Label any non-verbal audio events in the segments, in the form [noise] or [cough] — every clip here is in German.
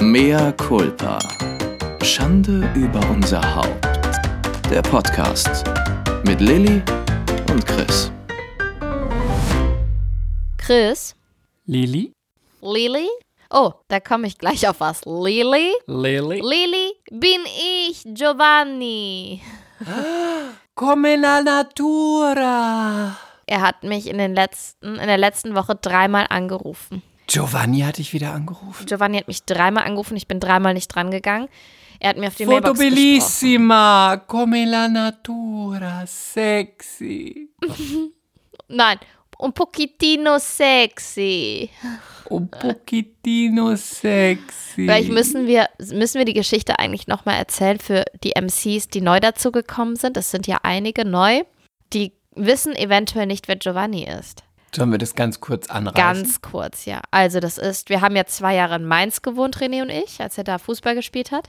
Mea culpa. Schande über unser Haupt. Der Podcast mit Lilly und Chris. Chris? Lili? Lili? Oh, da komme ich gleich auf was. Lili? Lili? Lili bin ich, Giovanni. Come la natura. Er hat mich in, den letzten, in der letzten Woche dreimal angerufen. Giovanni hat dich wieder angerufen. Giovanni hat mich dreimal angerufen, ich bin dreimal nicht dran gegangen. Er hat mir auf die Mailbox Foto gesprochen. bellissima, come la natura, sexy. [laughs] Nein, un pochettino sexy. Un pochettino sexy. Vielleicht müssen wir, müssen wir die Geschichte eigentlich nochmal erzählen für die MCs, die neu dazugekommen sind. Es sind ja einige neu. Die wissen eventuell nicht, wer Giovanni ist. Sollen wir das ganz kurz anreißen? Ganz kurz, ja. Also das ist, wir haben ja zwei Jahre in Mainz gewohnt, René und ich, als er da Fußball gespielt hat.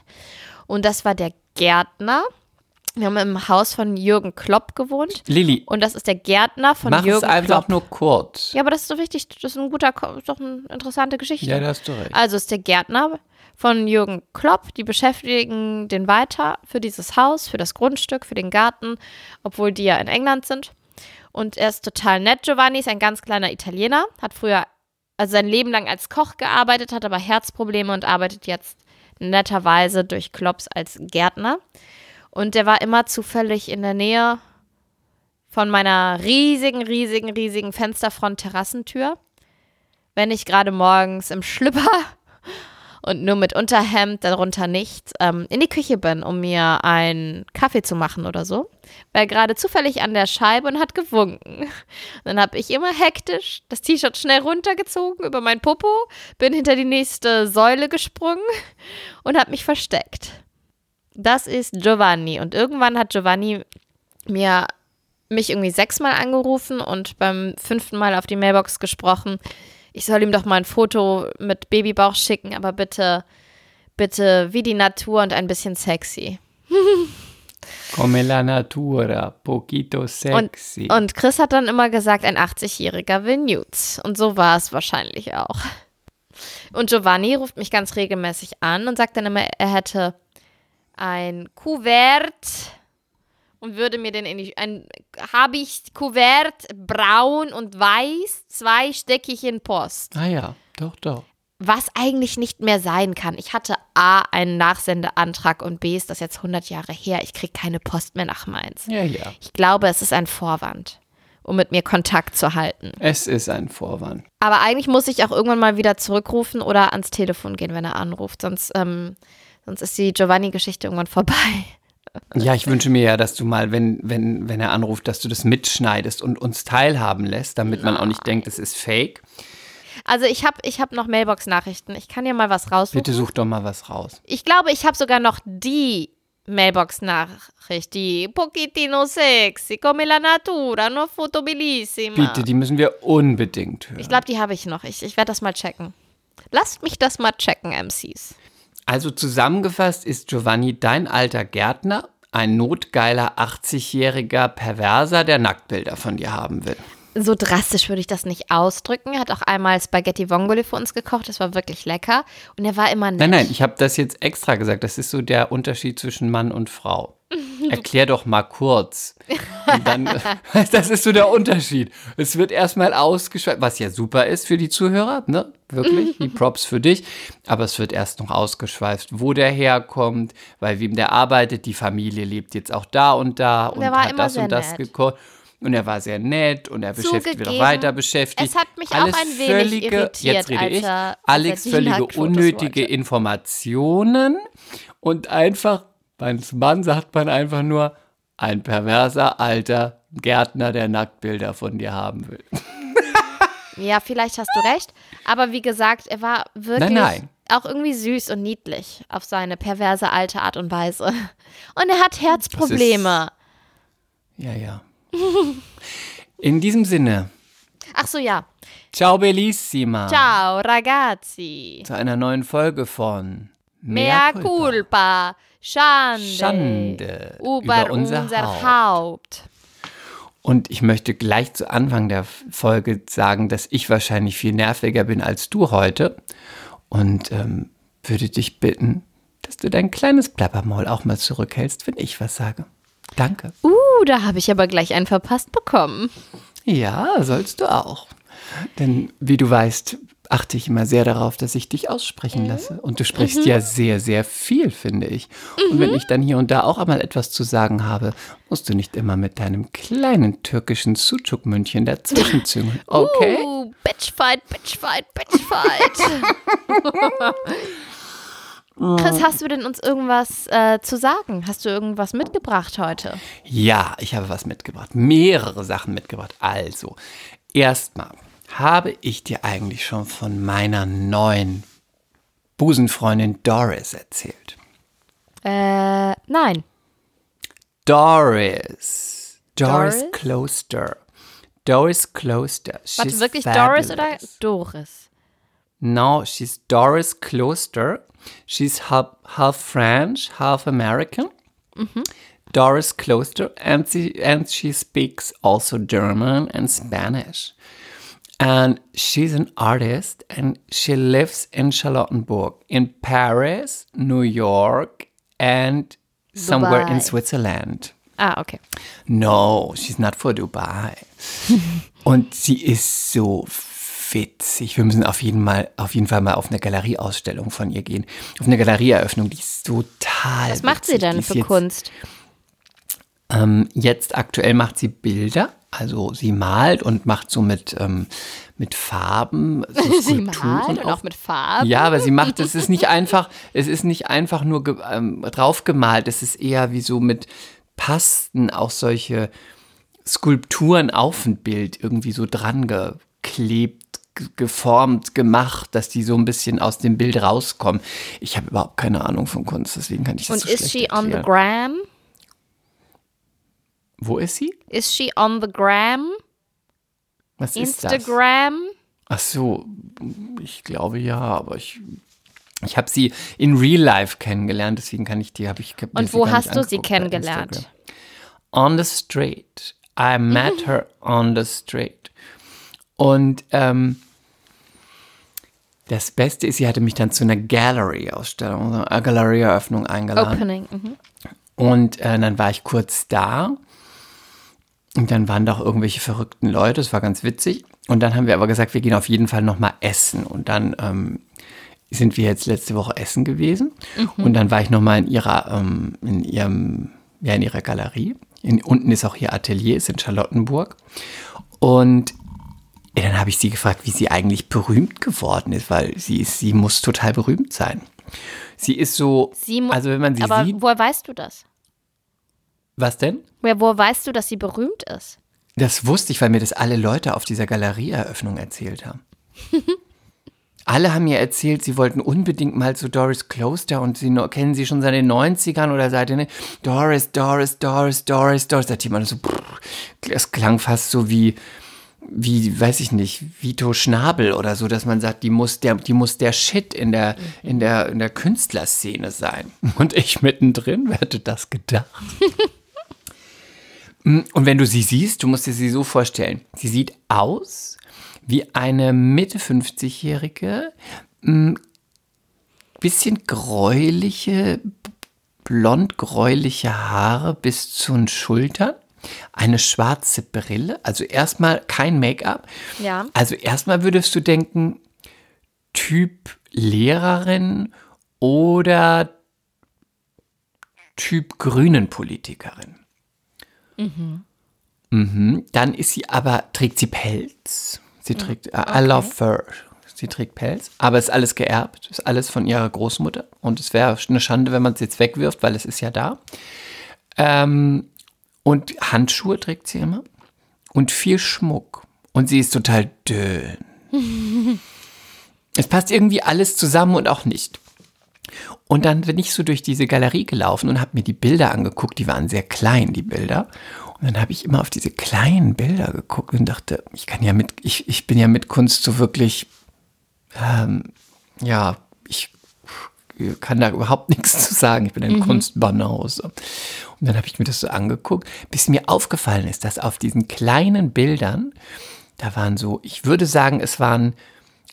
Und das war der Gärtner. Wir haben im Haus von Jürgen Klopp gewohnt. Lili, Und das ist der Gärtner von mach Jürgen es einfach Klopp. nur kurz. Ja, aber das ist doch wichtig. Das ist ein guter, ist doch eine interessante Geschichte. Ja, da hast du recht. Also ist der Gärtner von Jürgen Klopp. Die beschäftigen den weiter für dieses Haus, für das Grundstück, für den Garten, obwohl die ja in England sind. Und er ist total nett. Giovanni ist ein ganz kleiner Italiener, hat früher, also sein Leben lang als Koch gearbeitet, hat aber Herzprobleme und arbeitet jetzt netterweise durch Klopps als Gärtner. Und der war immer zufällig in der Nähe von meiner riesigen, riesigen, riesigen Fensterfront-Terrassentür. Wenn ich gerade morgens im Schlüpper und nur mit Unterhemd, darunter nichts, ähm, in die Küche bin, um mir einen Kaffee zu machen oder so. War gerade zufällig an der Scheibe und hat gewunken. Dann habe ich immer hektisch das T-Shirt schnell runtergezogen über mein Popo, bin hinter die nächste Säule gesprungen und habe mich versteckt. Das ist Giovanni. Und irgendwann hat Giovanni mir mich irgendwie sechsmal angerufen und beim fünften Mal auf die Mailbox gesprochen. Ich soll ihm doch mal ein Foto mit Babybauch schicken, aber bitte, bitte wie die Natur und ein bisschen sexy. [laughs] Come la natura, poquito sexy. Und, und Chris hat dann immer gesagt, ein 80-Jähriger will Nudes. Und so war es wahrscheinlich auch. Und Giovanni ruft mich ganz regelmäßig an und sagt dann immer, er hätte ein Kuvert und würde mir den in die, ein, habe ich Kuvert braun und weiß, zwei stecke ich in Post. ah ja, doch, doch. Was eigentlich nicht mehr sein kann. Ich hatte A, einen Nachsendeantrag und B, ist das jetzt 100 Jahre her. Ich kriege keine Post mehr nach Mainz. Ja, ja. Ich glaube, es ist ein Vorwand, um mit mir Kontakt zu halten. Es ist ein Vorwand. Aber eigentlich muss ich auch irgendwann mal wieder zurückrufen oder ans Telefon gehen, wenn er anruft. Sonst, ähm, sonst ist die Giovanni-Geschichte irgendwann vorbei. Ja, ich wünsche mir ja, dass du mal, wenn, wenn, wenn er anruft, dass du das mitschneidest und uns teilhaben lässt, damit man auch nicht denkt, es ist fake. Also ich habe ich hab noch Mailbox-Nachrichten. Ich kann ja mal was raussuchen. Bitte such doch mal was raus. Ich glaube, ich habe sogar noch die Mailbox-Nachricht, die Pochettino sexy, come la natura, no foto bellissima. Bitte, die müssen wir unbedingt hören. Ich glaube, die habe ich noch. Ich, ich werde das mal checken. Lasst mich das mal checken, MCs. Also zusammengefasst ist Giovanni dein alter Gärtner, ein notgeiler 80-jähriger Perverser, der Nacktbilder von dir haben will. So drastisch würde ich das nicht ausdrücken. Er hat auch einmal Spaghetti Vongole für uns gekocht. Das war wirklich lecker. Und er war immer nett. Nein, nein, ich habe das jetzt extra gesagt. Das ist so der Unterschied zwischen Mann und Frau. [laughs] Erklär doch mal kurz. Und dann, [laughs] [laughs] das ist so der Unterschied. Es wird erstmal ausgeschweift, was ja super ist für die Zuhörer, ne? Wirklich, die Props für dich. Aber es wird erst noch ausgeschweift, wo der herkommt, bei wem der arbeitet. Die Familie lebt jetzt auch da und da und, er war hat das sehr und das nett. gekocht. Und er war sehr nett und er beschäftigt wird auch Zugegeben, weiter beschäftigt. es hat mich auch Alles ein wenig völlige, irritiert, jetzt rede ich, Alex völlige unnötige. Informationen und einfach, als Mann sagt man einfach nur, ein perverser alter Gärtner, der Nacktbilder von dir haben will. [laughs] Ja, vielleicht hast du recht. Aber wie gesagt, er war wirklich Nein, nein. auch irgendwie süß und niedlich auf seine perverse alte Art und Weise. Und er hat Herzprobleme. Ja, ja. [laughs] In diesem Sinne, Ach so, ja. ciao bellissima. Ciao, ragazzi. Zu einer neuen Folge von Mea culpa. Schande. Schande über, über unser unser, Haupt. Haupt. Und ich möchte gleich zu Anfang der Folge sagen, dass ich wahrscheinlich viel nerviger bin als du heute. Und ähm, würde dich bitten, dass du dein kleines Plappermaul auch mal zurückhältst, wenn ich was sage. Danke. Uh, da habe ich aber gleich einen verpasst bekommen. Ja, sollst du auch. Denn wie du weißt, achte ich immer sehr darauf, dass ich dich aussprechen lasse. Und du sprichst ja sehr, sehr viel, finde ich. Und wenn ich dann hier und da auch einmal etwas zu sagen habe, musst du nicht immer mit deinem kleinen türkischen Sucuk-München dazwischen züngeln. [laughs] Okay? Uh, Bitchfight, Bitchfight, Bitchfight. [laughs] Chris, hast du denn uns irgendwas äh, zu sagen? Hast du irgendwas mitgebracht heute? Ja, ich habe was mitgebracht. Mehrere Sachen mitgebracht. Also, erstmal habe ich dir eigentlich schon von meiner neuen Busenfreundin Doris erzählt. Äh, nein. Doris. Doris, Doris? Closter. Doris Closter. Warte, She's wirklich Doris oder fabulous. Doris? No, she's Doris Closter. She's half, half French, half American. Doris Closter, and she, and she speaks also German and Spanish. And she's an artist, and she lives in Charlottenburg, in Paris, New York, and somewhere in. Switzerland. Ah, okay. No, she's not for Dubai. [laughs] Und sie ist so witzig. Wir müssen auf jeden, mal, auf jeden Fall mal auf eine Galerieausstellung von ihr gehen. Auf eine Galerieeröffnung, die ist total Was macht sie witzig. Die denn für jetzt, Kunst? Ähm, jetzt aktuell macht sie Bilder. Also sie malt und macht so mit, ähm, mit Farben so [laughs] Sie Skulpturen malt und auch mit Farben. ja, aber sie macht, es ist nicht einfach, [laughs] es ist nicht einfach nur ge, ähm, draufgemalt, es ist eher wie so mit Pasten auch solche Skulpturen auf ein Bild irgendwie so dran geklebt, geformt, gemacht, dass die so ein bisschen aus dem Bild rauskommen. Ich habe überhaupt keine Ahnung von Kunst, deswegen kann ich das Und so ist schlecht she on the gram? Wo ist sie? Ist she on the gram? Was ist das? Instagram? Ach so, ich glaube ja, aber ich ich habe sie in Real Life kennengelernt, deswegen kann ich die habe ich Und sie wo hast du sie kennengelernt? Instagram. On the street. I met her on the street. Und ähm, das Beste ist, sie hatte mich dann zu einer Gallery-Ausstellung, einer Galerie-Eröffnung eingeladen. Opening. Mhm. Und äh, dann war ich kurz da. Und dann waren da auch irgendwelche verrückten Leute. Es war ganz witzig. Und dann haben wir aber gesagt, wir gehen auf jeden Fall noch mal essen. Und dann ähm, sind wir jetzt letzte Woche essen gewesen. Und dann war ich noch mal in ihrer, ähm, in ihrem, ja, in ihrer Galerie. In, unten ist auch ihr Atelier, ist in Charlottenburg. Und ja, dann habe ich sie gefragt, wie sie eigentlich berühmt geworden ist, weil sie ist, sie muss total berühmt sein. Sie ist so, Sie also wenn man sie Aber sieht, woher weißt du das? Was denn? Woher, woher weißt du, dass sie berühmt ist? Das wusste ich, weil mir das alle Leute auf dieser Galerieeröffnung erzählt haben. [laughs] alle haben mir erzählt, sie wollten unbedingt mal zu Doris Closter und sie kennen sie schon seit den 90ern oder seit den Doris, Doris, Doris, Doris, Doris. Da hat jemand so, es klang fast so wie, wie, weiß ich nicht, Vito Schnabel oder so, dass man sagt, die muss der, die muss der Shit in der, in der, in der Künstlerszene sein. Und ich mittendrin, wer hätte das gedacht? [laughs] Und wenn du sie siehst, du musst dir sie so vorstellen, sie sieht aus wie eine Mitte 50-jährige, m, bisschen gräuliche, blond-gräuliche Haare bis zu den Schultern, eine schwarze Brille, also erstmal kein Make-up. Ja. Also erstmal würdest du denken, Typ Lehrerin oder Typ Grünen-Politikerin. Mhm. Dann ist sie aber, trägt sie Pelz. Sie trägt, I I love fur. Sie trägt Pelz, aber ist alles geerbt, ist alles von ihrer Großmutter. Und es wäre eine Schande, wenn man es jetzt wegwirft, weil es ist ja da. Ähm, und Handschuhe trägt sie immer. Und viel Schmuck. Und sie ist total dünn. [laughs] es passt irgendwie alles zusammen und auch nicht. Und dann bin ich so durch diese Galerie gelaufen und habe mir die Bilder angeguckt. Die waren sehr klein, die Bilder. Und dann habe ich immer auf diese kleinen Bilder geguckt und dachte, ich kann ja mit, ich, ich bin ja mit Kunst so wirklich, ähm, ja, ich kann da überhaupt [laughs] nichts zu sagen. Ich bin ein Kunstbanause. Und dann habe ich mir das so angeguckt, bis mir aufgefallen ist, dass auf diesen kleinen Bildern, da waren so, ich würde sagen, es waren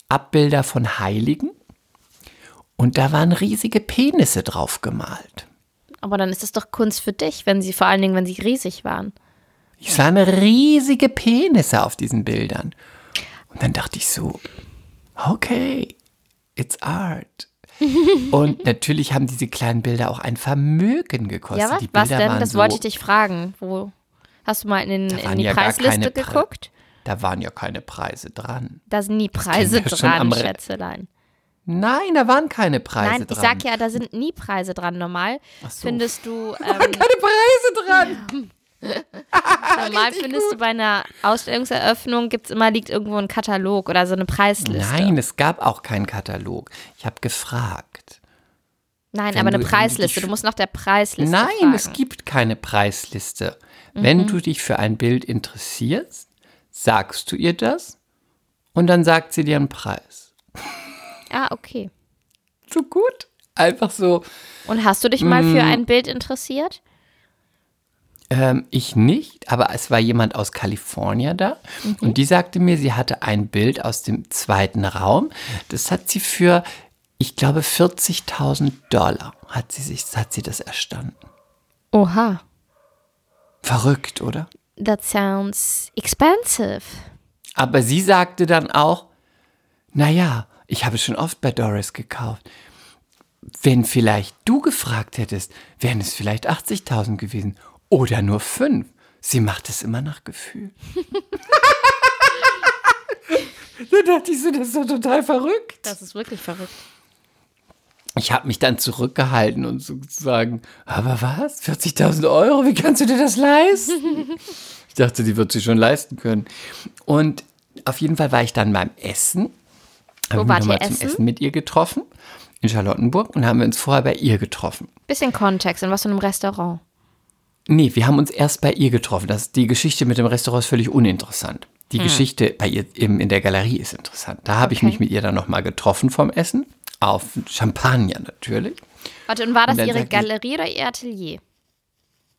Abbilder von Heiligen Und da waren riesige Penisse drauf gemalt. Aber dann ist das doch Kunst für dich, wenn sie, vor allen Dingen, wenn sie riesig waren. Es waren riesige Penisse auf diesen Bildern. Und dann dachte ich so, okay, it's art. [laughs] Und natürlich haben diese kleinen Bilder auch ein Vermögen gekostet. Ja, was, die was denn? Das so, wollte ich dich fragen. Wo hast du mal in, in, die ja Preisliste keine Pre- geguckt? Da waren ja keine Preise dran. Da sind nie Preise dran, Re- Schätzelein. Nein, da waren keine Preise Nein, dran. ich sag ja, da sind nie Preise dran. Normal Ach so. findest du, [laughs] keine ähm, Preise dran. [laughs] [laughs] normal findest du bei einer Ausstellungseröffnung gibt's immer liegt irgendwo ein Katalog oder so eine Preisliste. Nein, es gab auch keinen Katalog. Ich habe gefragt. Nein, wenn aber eine Preisliste. Du musst nach der Preisliste Nein, fragen. es gibt keine Preisliste. Wenn du dich für ein Bild interessierst, sagst du ihr das und dann sagt sie dir einen Preis. Ah, okay. So gut. Einfach so. Und hast du dich mal Mm. für ein Bild interessiert? Ähm, ich nicht, aber es war jemand aus Kalifornien da und die sagte mir, sie hatte ein Bild aus dem zweiten Raum. Das hat sie für, ich glaube, 40.000 Dollar hat sie sich, hat sie das erstanden. Oha. Verrückt, oder? That sounds expensive. Aber sie sagte dann auch, naja, ich habe schon oft bei Doris gekauft. Wenn vielleicht du gefragt hättest, wären es vielleicht 80.000 gewesen oder nur 5. Sie macht es immer nach Gefühl. [laughs] da dachte ich so, das ist doch total verrückt. Das ist wirklich verrückt. Ich habe mich dann zurückgehalten und sozusagen, aber was? 40.000 Euro? Wie kannst du dir das leisten? [laughs] ich dachte, die wird sie schon leisten können. Und auf jeden Fall war ich dann beim Essen. Wo mich wart nochmal zum essen? Mit ihr getroffen in Charlottenburg und haben wir uns vorher bei ihr getroffen. Bisschen Kontext, in was für einem Restaurant. Nee, wir haben uns erst bei ihr getroffen. Das, die Geschichte mit dem Restaurant ist völlig uninteressant. Hm. Die Geschichte bei ihr im, in der Galerie ist interessant. Da habe ich Okay. mich mit ihr dann nochmal getroffen vom Essen. Auf Champagner natürlich. Warte, und war das Und ihre Galerie oder ihr Atelier?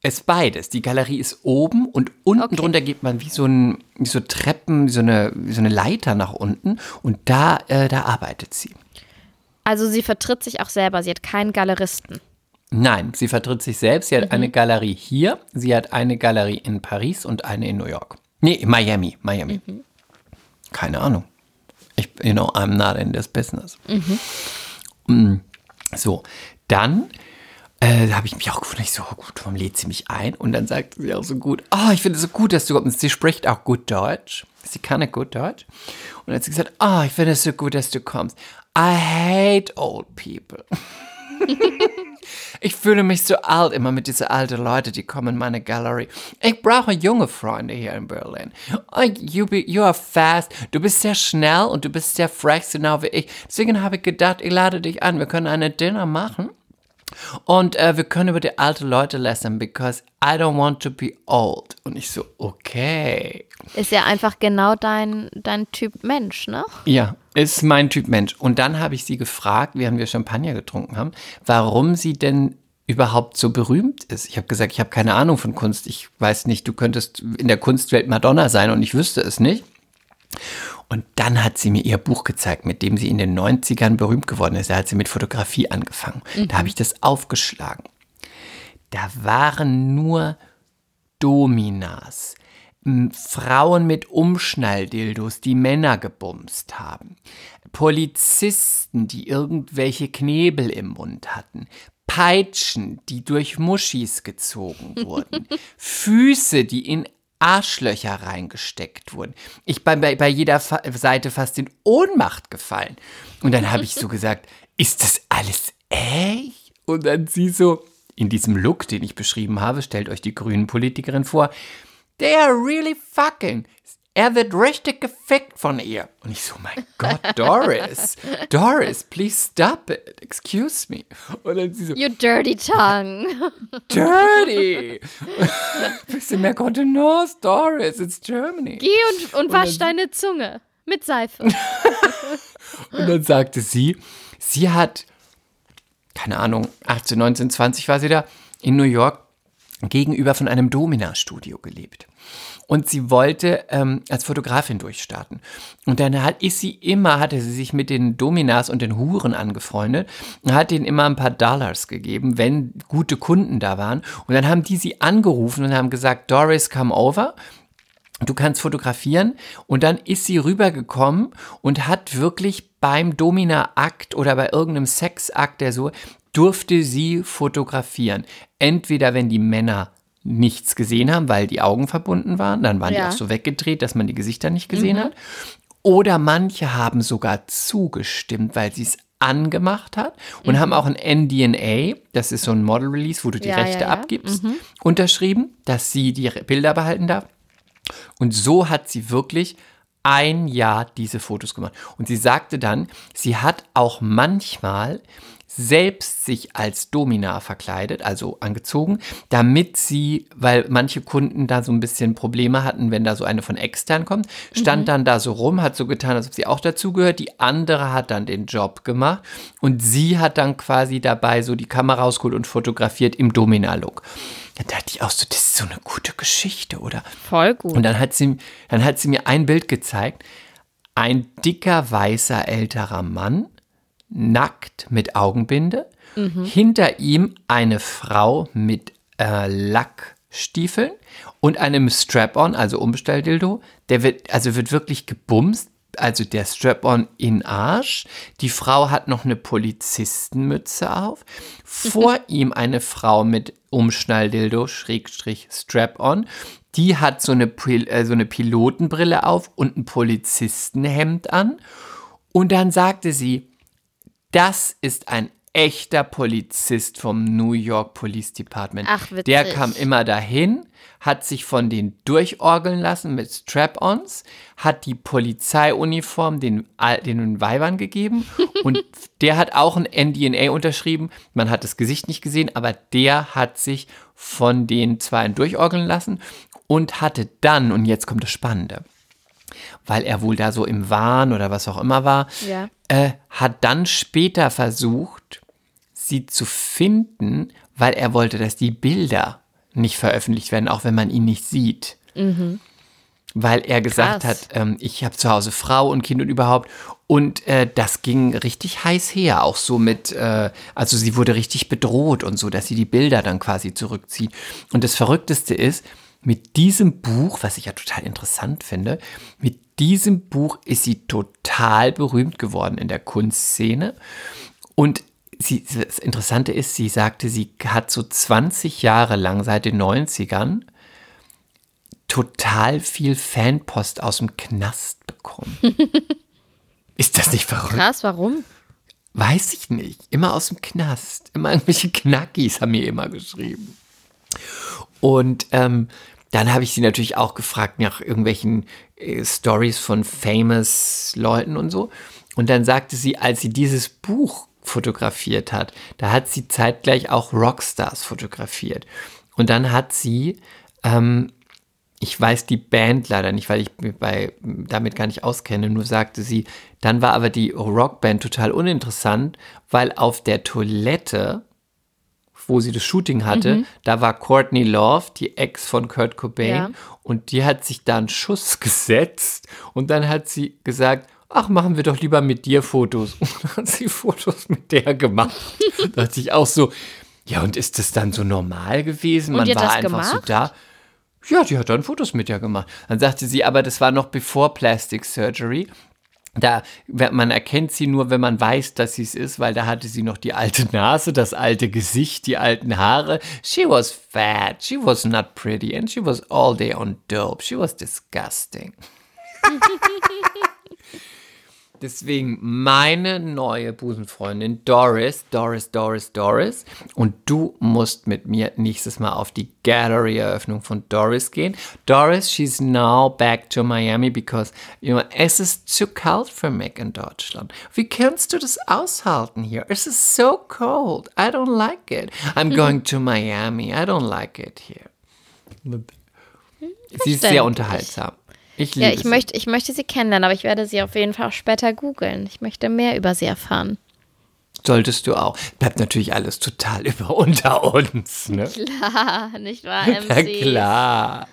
Es beides. Die Galerie ist oben und unten Okay. drunter geht man wie so, ein, wie so Treppen, wie so, eine, wie so eine Leiter nach unten. Und da, äh, da arbeitet sie. Also sie vertritt sich auch selber, sie hat keinen Galeristen. Nein, sie vertritt sich selbst. Sie Mhm. hat eine Galerie hier, sie hat eine Galerie in Paris und eine in New York. Nee, Miami. Miami. Mhm. Keine Ahnung. Ich, you know, I'm not in this business. Mhm. Mm, So, dann äh, habe ich mich auch gewundert, ich so, oh gut, warum lädt sie mich ein? Und dann sagte sie auch so gut, oh, ich finde es so gut, dass du kommst. Sie spricht auch gut Deutsch. Sie kann ja gut Deutsch. Und dann hat sie gesagt, oh, ich finde es so gut, dass du kommst. I hate old people. [laughs] Ich fühle mich so alt immer mit diesen alten Leuten, die kommen in meine Gallery. Ich brauche junge Freunde hier in Berlin. Oh, you, be, you are fast. Du bist sehr schnell und du bist sehr fresh, genau wie ich. Deswegen habe ich gedacht, ich lade dich an. Wir können eine Dinner machen. Und äh, wir können über die alten Leute lästern, because I don't want to be old. Und ich so, okay. Ist ja einfach genau dein, dein Typ Mensch, ne? Ja, ist mein Typ Mensch. Und dann habe ich sie gefragt, während wir Champagner getrunken haben, warum sie denn überhaupt so berühmt ist. Ich habe gesagt, ich habe keine Ahnung von Kunst. Ich weiß nicht, du könntest in der Kunstwelt Madonna sein und ich wüsste es nicht. Und dann hat sie mir ihr Buch gezeigt, mit dem sie in den 90ern berühmt geworden ist. Da hat sie mit Fotografie angefangen. Da habe ich das aufgeschlagen. Da waren nur Dominas. Frauen mit Umschnalldildos, die Männer gebumst haben. Polizisten, die irgendwelche Knebel im Mund hatten. Peitschen, die durch Muschis gezogen wurden. [laughs] Füße, die in Arschlöcher reingesteckt wurden. Ich bin bei, bei jeder Fa Seite fast in Ohnmacht gefallen. Und dann habe ich so gesagt, [laughs] ist das alles echt? Und dann sie so, in diesem Look, den ich beschrieben habe, stellt euch die grünen Politikerin vor, they are really fucking. Er wird richtig gefickt von ihr. Und ich so, mein [laughs] Gott, Doris, Doris, please stop it. Excuse me. Und dann sie so, You dirty tongue. [laughs] dirty. [laughs] Bisschen mehr Kontenance, Doris, it's Germany. Geh und, und wasch deine Zunge mit Seife. Und dann sagte sie, sie hat, keine Ahnung, 18, 19, 20 war sie da, in New York gegenüber von einem Domina-Studio gelebt. Und sie wollte ähm, als Fotografin durchstarten. Und dann hat, ist sie immer, hatte sie sich mit den Dominas und den Huren angefreundet und hat ihnen immer ein paar Dollars gegeben, wenn gute Kunden da waren. Und dann haben die sie angerufen und haben gesagt, Doris, come over. Du kannst fotografieren und dann ist sie rübergekommen und hat wirklich beim Domina-Akt oder bei irgendeinem Sexakt, der so, durfte sie fotografieren. Entweder wenn die Männer nichts gesehen haben, weil die Augen verbunden waren, dann waren Ja. die auch so weggedreht, dass man die Gesichter nicht gesehen hat. Oder manche haben sogar zugestimmt, weil sie es angemacht hat und haben auch ein NDNA, das ist so ein Model Release, wo du die Ja, Rechte ja. abgibst, unterschrieben, dass sie die Bilder behalten darf. Und so hat sie wirklich ein Jahr diese Fotos gemacht. Und sie sagte dann, sie hat auch manchmal selbst sich als Domina verkleidet, also angezogen, damit sie, weil manche Kunden da so ein bisschen Probleme hatten, wenn da so eine von extern kommt, stand dann da so rum, hat so getan, als ob sie auch dazugehört. Die andere hat dann den Job gemacht und sie hat dann quasi dabei so die Kamera rausgeholt und fotografiert im Domina-Look. Da dachte ich auch so, das ist so eine gute Geschichte, oder? Voll gut. Und dann hat sie, dann hat sie mir ein Bild gezeigt. Ein dicker, weißer, älterer Mann, nackt mit Augenbinde. Hinter ihm eine Frau mit äh, Lackstiefeln und einem Strap-on, also Umstelldildo. Der wird, also wird wirklich gebumst. Also der Strap-on in Arsch. Die Frau hat noch eine Polizistenmütze auf. Vor [laughs] ihm eine Frau mit Umschnalldildo, Schrägstrich Strap-on. Die hat so eine, äh, so eine Pilotenbrille auf und ein Polizistenhemd an. Und dann sagte sie, das ist ein echter Polizist vom New York Police Department. Ach, witzig. Der kam immer dahin, hat sich von denen durchorgeln lassen mit Strap-ons, hat die Polizeiuniform den, den Weibern gegeben [laughs] und der hat auch ein NDNA unterschrieben. Man hat das Gesicht nicht gesehen, aber der hat sich von den Zweien durchorgeln lassen und hatte dann, und jetzt kommt das Spannende, weil er wohl da so im Wahn oder was auch immer war, Ja. äh, hat dann später versucht, sie zu finden, weil er wollte, dass die Bilder nicht veröffentlicht werden, auch wenn man ihn nicht sieht. Weil er gesagt Krass. hat, ähm, ich habe zu Hause Frau und Kind und überhaupt. Und äh, das ging richtig heiß her, auch so mit, äh, also sie wurde richtig bedroht und so, dass sie die Bilder dann quasi zurückzieht. Und das Verrückteste ist, mit diesem Buch, was ich ja total interessant finde, mit diesem Buch ist sie total berühmt geworden in der Kunstszene. Und sie, das Interessante ist, sie sagte, sie hat so 20 Jahre lang seit den 90ern total viel Fanpost aus dem Knast bekommen. [laughs] ist das nicht verrückt? Krass, warum? Weiß ich nicht. Immer aus dem Knast. Immer irgendwelche Knackis haben mir immer geschrieben. Und ähm, dann habe ich sie natürlich auch gefragt nach irgendwelchen äh, Stories von famous Leuten und so. Und dann sagte sie, als sie dieses Buch fotografiert hat, da hat sie zeitgleich auch Rockstars fotografiert. Und dann hat sie, ähm, ich weiß die Band leider nicht, weil ich mich bei, damit gar nicht auskenne, nur sagte sie, dann war aber die Rockband total uninteressant, weil auf der Toilette wo sie das Shooting hatte, da war Courtney Love, die Ex von Kurt Cobain, Ja. und die hat sich da einen Schuss [laughs] gesetzt und dann hat sie gesagt, ach, machen wir doch lieber mit dir Fotos. [laughs] Und dann hat sie Fotos mit der gemacht. [laughs] da dachte ich auch so, ja, und ist das dann so normal gewesen? Und Man hat war das einfach so gemacht? da. Ja, die hat dann Fotos mit ihr gemacht. Dann sagte sie, aber das war noch bevor Plastic Surgery. Da, man erkennt sie nur, wenn man weiß, dass sie es ist, weil da hatte sie noch die alte Nase, das alte Gesicht, die alten Haare. She was fat, she was not pretty, and she was all day on dope. She was disgusting. [laughs] Deswegen meine neue Busenfreundin Doris, Doris, Doris, Doris. Und du musst mit mir nächstes Mal auf die Gallery-Eröffnung von Doris gehen. Doris, she's now back to Miami because, you know, es ist zu kalt für mich in Deutschland. Wie kannst du das aushalten hier? Es ist so cold. I don't like it. I'm going to Miami. I don't like it here. Sie ist sehr unterhaltsam. Ich liebe Ja, ich sie. möchte, ich möchte sie kennenlernen, aber ich werde sie auf jeden Fall auch später googeln. Ich möchte mehr über sie erfahren. Solltest du auch. Bleibt natürlich alles total [laughs] über unter uns, ne? [laughs] Klar, nicht wahr, [laughs] Ja, MC? klar.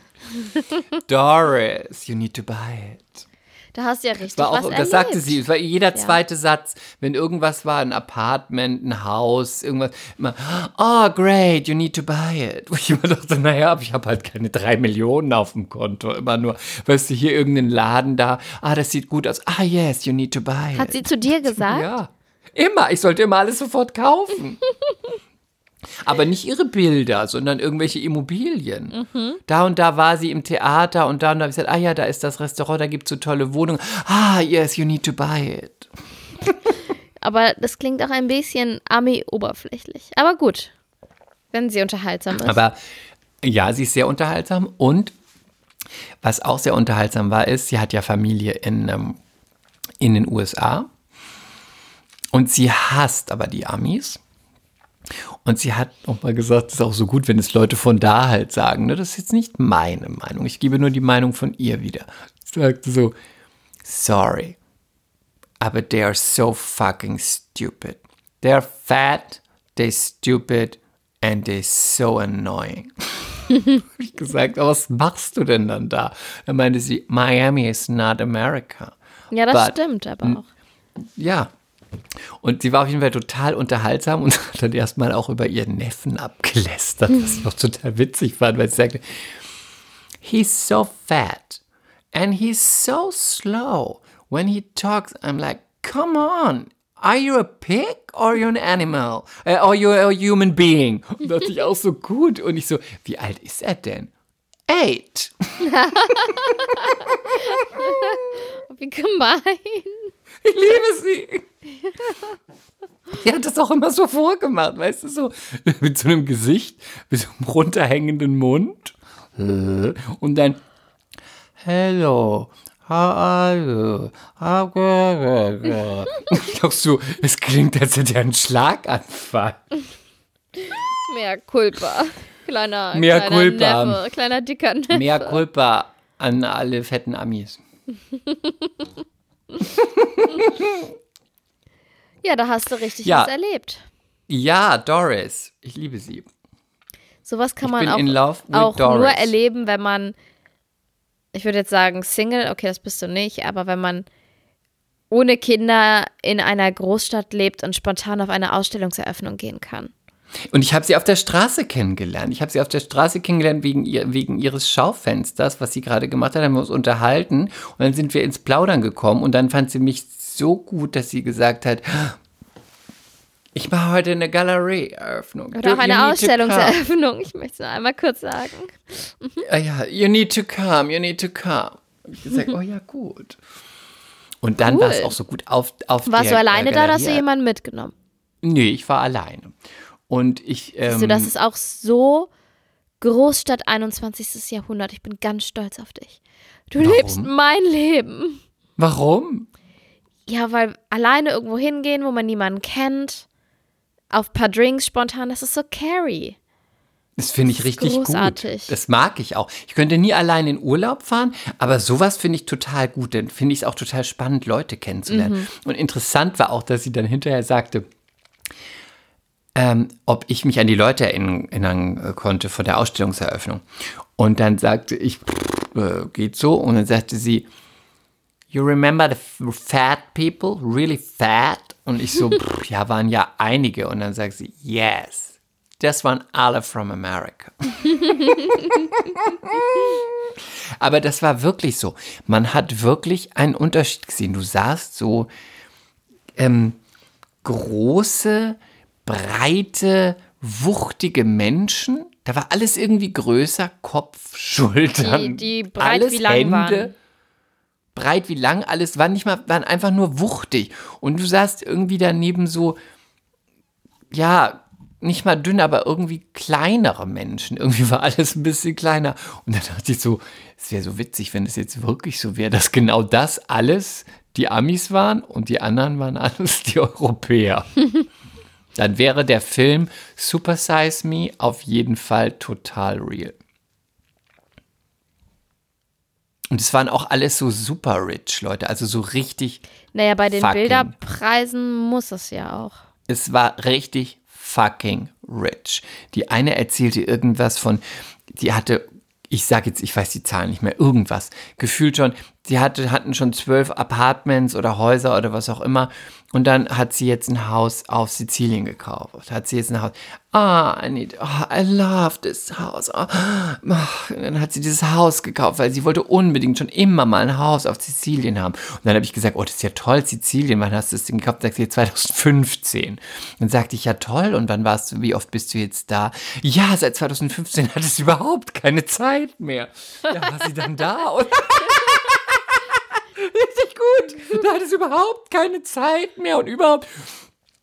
Doris, you need to buy it. Da hast du ja richtig War auch, was das sagte sie, es war jeder zweite Satz, wenn irgendwas war, ein Apartment, ein Haus, irgendwas, immer, oh, great, you need to buy it. [laughs] Wo ich immer dachte, naja, aber ich habe halt keine drei Millionen auf dem Konto, immer nur, weißt du, hier irgendein Laden da, ah, das sieht gut aus, ah, yes, you need to buy it. Hat sie zu dir gesagt? Ja, immer, ich sollte immer alles sofort kaufen. [laughs] Aber nicht ihre Bilder, sondern irgendwelche Immobilien. Mhm. Da und da war sie im Theater und da und da habe ich gesagt, ah ja, da ist das Restaurant, da gibt es so tolle Wohnungen. Ah, yes, you need to buy it. Aber das klingt auch ein bisschen Ami-oberflächlich. Aber gut, wenn sie unterhaltsam ist. Aber ja, sie ist sehr unterhaltsam und was auch sehr unterhaltsam war, ist, sie hat ja Familie in, ähm, in den USA und sie hasst aber die Amis. Und sie hat auch mal gesagt, es ist auch so gut, wenn es Leute von da halt sagen. Ne? Das ist jetzt nicht meine Meinung. Ich gebe nur die Meinung von ihr wieder. Sie sagte so, sorry, aber they are so fucking stupid. They're fat, they're stupid and they're so annoying. [laughs] Ich gesagt, aber was machst du denn dann da? Dann meinte sie, Miami is not America. ja, das but- stimmt aber auch. Ja. Und sie war auf jeden Fall total unterhaltsam und [laughs] hat dann erstmal auch über ihren Neffen abgelästert, was ich auch total witzig fand, weil sie sagte, he's so fat and he's so slow. When he talks, I'm like, come on, are you a pig or you an animal? Äh, or you a human being? Und dachte ich auch so gut. Und ich so, wie alt ist er denn? Eight. [laughs] Wie gemein. Ich liebe sie. Die hat das auch immer so vorgemacht, weißt du, so mit so einem Gesicht, mit so einem runterhängenden Mund. Und dann, hello, how are you? How good? Ich auch so, es klingt, als hätte er einen Schlaganfall. Mehr Culpa. Kleiner, Mehr kleiner Culpa. Neffe, kleiner dicker Neffe. Mehr Culpa an alle fetten Amis. Ja, da hast du richtig Ja. was erlebt. Ja, Doris, ich liebe sie. Sowas kann Ich man auch, auch nur erleben, wenn man, ich würde jetzt sagen Single, okay, das bist du nicht, aber wenn man ohne Kinder in einer Großstadt lebt und spontan auf eine Ausstellungseröffnung gehen kann. Und ich habe sie auf der Straße kennengelernt. Ich habe sie auf der Straße kennengelernt wegen, ihr, wegen ihres Schaufensters, was sie gerade gemacht hat. Haben wir uns unterhalten und dann sind wir ins Plaudern gekommen und dann fand sie mich so gut, dass sie gesagt hat, ich mache heute eine Galerieeröffnung. Oder auch eine Ausstellungseröffnung, ich möchte es einmal kurz sagen. come. Ah ja, you need to come, you need to come. Hab ich gesagt, [laughs] oh ja, gut. Und dann Cool. war es auch so gut auf, auf Warst der du alleine äh, da, oder hast du jemanden mitgenommen? Nee, ich war alleine. Und ich. Ähm, du, das ist auch so Großstadt 21. Jahrhundert. Ich bin ganz stolz auf dich. Du Warum? lebst mein Leben. warum? Ja, weil alleine irgendwo hingehen, wo man niemanden kennt, auf ein paar Drinks spontan, das ist so Carrie. Das finde ich Das richtig großartig. gut. Das mag ich auch. Ich könnte nie allein in Urlaub fahren, aber sowas finde ich total gut. Dann finde ich es auch total spannend, Leute kennenzulernen. Mhm. Und interessant war auch, dass sie dann hinterher sagte, ähm, ob ich mich an die Leute erinnern, äh, konnte von der Ausstellungseröffnung. Und dann sagte ich, äh, geht so. Und dann sagte sie, You remember the fat people? Really fat? Und ich so, [laughs] pff, ja, waren ja einige. Und dann sagt sie, yes, das waren alle from America. [laughs] Aber das war wirklich so. Man hat wirklich einen Unterschied gesehen. Du sahst so ähm, große, breite, wuchtige Menschen. Da war alles irgendwie größer, Kopf, Schultern, Die- die breit alles wie lang Hände waren. breit wie lang, alles war nicht mal, waren einfach nur wuchtig. Und du sahst irgendwie daneben so, ja, nicht mal dünn, aber irgendwie kleinere Menschen. Irgendwie war alles ein bisschen kleiner. Und dann dachte ich so, es wäre so witzig, wenn es jetzt wirklich so wäre, dass genau das alles die Amis waren und die anderen waren alles die Europäer. [laughs] dann wäre der Film Super Size Me auf jeden Fall total real. Und es waren auch alles so super rich Leute, also so richtig Naja, bei den. Bilderpreisen muss es ja auch. Es war richtig fucking rich. Die eine erzählte irgendwas von, die hatte, ich sage jetzt, ich weiß die Zahlen nicht mehr, irgendwas, gefühlt schon, sie hatte, hatten schon zwölf Apartments oder Häuser oder was auch immer. Und dann hat sie jetzt ein Haus auf Sizilien gekauft. Hat sie jetzt ein Haus. Ah, I need, oh, I love this house. Oh, und dann hat sie dieses Haus gekauft, weil sie wollte unbedingt schon immer mal ein Haus auf Sizilien haben. Und dann habe ich gesagt, oh, das ist ja toll, Sizilien. Wann hast du das denn gekauft? Sagt sie 2015. Dann sagte ich, ja toll. Und wann warst du, wie oft bist du jetzt da? Ja, seit 2015 hat es überhaupt keine Zeit mehr. Ja, war sie dann da? Und [laughs] richtig gut. Da hat es überhaupt keine Zeit mehr und überhaupt.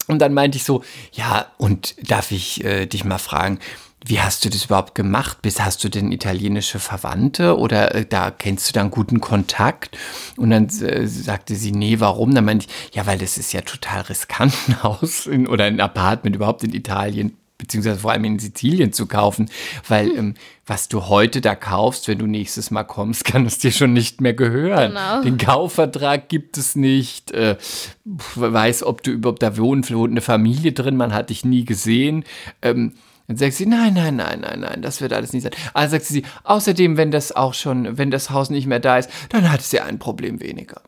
Und dann meinte ich so, ja, und darf ich äh, dich mal fragen, wie hast du das überhaupt gemacht? Bist, hast du denn italienische Verwandte oder äh, da kennst du dann guten Kontakt? Und dann äh, sagte sie, nee, warum? Dann meinte ich, ja, weil das ist ja total riskant, [laughs] ein Haus in, oder ein Apartment überhaupt in Italien beziehungsweise vor allem in Sizilien zu kaufen, weil hm. ähm, was du heute da kaufst, wenn du nächstes Mal kommst, [laughs] kann es dir schon nicht mehr gehören. Genau. Den Kaufvertrag gibt es nicht. Äh, weiß, ob du überhaupt da wohnt, wohnt eine Familie drin, man hat dich nie gesehen. Ähm, dann sagt sie, nein, nein, nein, nein, nein, das wird alles nicht sein. Also sagt sie, außerdem, wenn das auch schon, wenn das Haus nicht mehr da ist, dann hat es ja ein Problem weniger.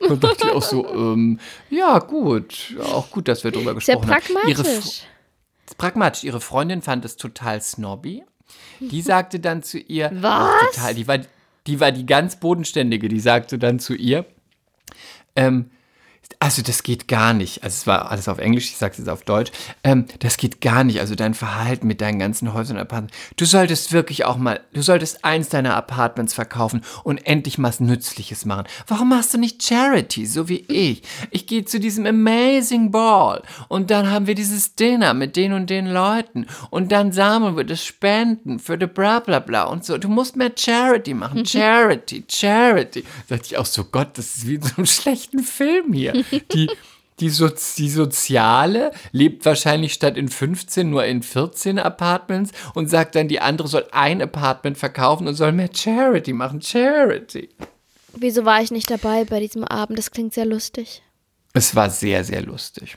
Und dachte ich auch so, ähm, ja, gut, auch gut, dass wir darüber gesprochen Sehr pragmatisch. haben. Ihre, pragmatisch. Ihre Freundin fand es total snobby. Die [laughs] sagte dann zu ihr, was? Total, die war, die war die ganz bodenständige. Die sagte dann zu ihr, ähm, also das geht gar nicht. Also es war alles auf Englisch, ich sage es jetzt auf Deutsch. Ähm, das geht gar nicht. Also dein Verhalten mit deinen ganzen Häusern und Apartments. Du solltest wirklich auch mal, du solltest eins deiner Apartments verkaufen und endlich mal was Nützliches machen. Warum machst du nicht Charity, so wie ich? Ich gehe zu diesem Amazing Ball und dann haben wir dieses Dinner mit den und den Leuten und dann sammeln wir das Spenden für die bla bla bla und so. Du musst mehr Charity machen. Charity, Charity. Da dachte ich auch so, Gott, das ist wie in so einem [laughs] schlechten Film hier [laughs] die, die, so die Soziale lebt wahrscheinlich statt in 15 nur in 14 Apartments und sagt dann, die andere soll ein Apartment verkaufen und soll mehr Charity machen. Charity. Wieso war ich nicht dabei bei diesem Abend? Das klingt sehr lustig. Es war sehr, sehr lustig.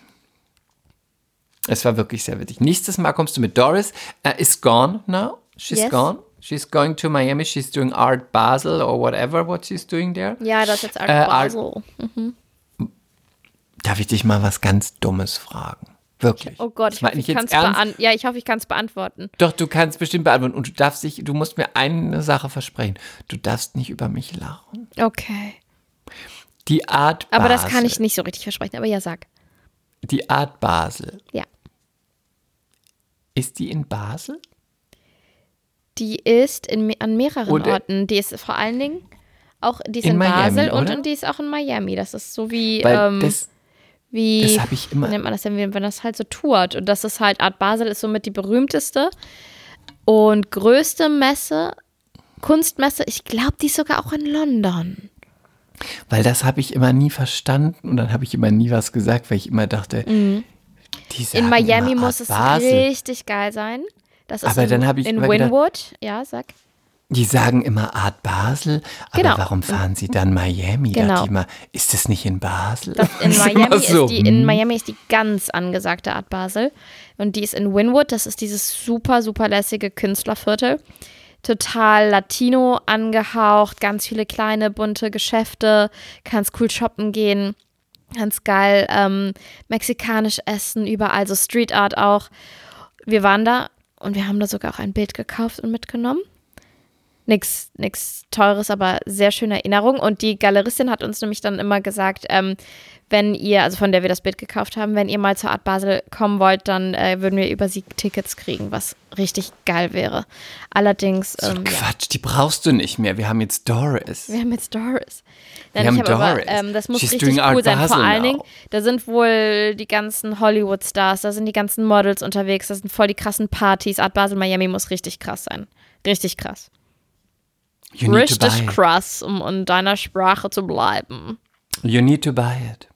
Es war wirklich sehr witzig. Nächstes Mal kommst du mit Doris. Uh, is gone now. She's yes. gone. She's going to Miami. She's doing Art Basel or whatever what she's doing there. Ja, das ist jetzt Art uh, Basel. Art, mhm. Darf ich dich mal was ganz Dummes fragen? Wirklich. Oh Gott, ich, hoffe, ich kann es beantworten. Ja, ich hoffe, ich kann es beantworten. Doch, du kannst bestimmt beantworten. Und du darfst dich, du musst mir eine Sache versprechen. Du darfst nicht über mich lachen. Okay. Die Art Basel. Aber das kann ich nicht so richtig versprechen. Aber ja, sag. Die Art Basel. Ja. Ist die in Basel? Die ist in, an mehreren Oder Orten. Die ist vor allen Dingen auch, die ist in, in Miami, Basel und, und, die ist auch in Miami. Das ist so wie. Weil ähm, das, wie das habe ich immer. nennt man das denn, wenn das halt so tourt? Und das ist halt, Art Basel ist somit die berühmteste und größte Messe, Kunstmesse. Ich glaube, die ist sogar auch in London. Weil das habe ich immer nie verstanden und dann habe ich immer nie was gesagt, weil ich immer dachte, mhm. in Miami muss es Basel. richtig geil sein. Das ist Aber in, dann habe ich in Winwood. Gedacht, ja, sag. Die sagen immer Art Basel, aber genau. warum fahren sie dann Miami? Genau. Immer, ist das nicht in Basel? Das in, [laughs] Miami so. ist die, in. Miami ist die ganz angesagte Art Basel. Und die ist in Winwood, das ist dieses super, super lässige Künstlerviertel. Total Latino angehaucht, ganz viele kleine, bunte Geschäfte, kannst cool shoppen gehen, ganz geil ähm, mexikanisch essen, überall, so Street Art auch. Wir waren da und wir haben da sogar auch ein Bild gekauft und mitgenommen nichts nix Teures, aber sehr schöne Erinnerung. Und die Galeristin hat uns nämlich dann immer gesagt, ähm, wenn ihr, also von der wir das Bild gekauft haben, wenn ihr mal zur Art Basel kommen wollt, dann äh, würden wir über sie Tickets kriegen, was richtig geil wäre. Allerdings. So ähm, Quatsch, ja. die brauchst du nicht mehr. Wir haben jetzt Doris. Wir haben jetzt Doris. Nein, wir haben Doris. Aber, ähm, das muss She's richtig cool sein. Basel Vor allen Dingen, da sind wohl die ganzen Hollywood-Stars, da sind die ganzen Models unterwegs, da sind voll die krassen Partys. Art Basel Miami muss richtig krass sein. Richtig krass. You Richtig krass, um in deiner Sprache zu bleiben. You need to buy it.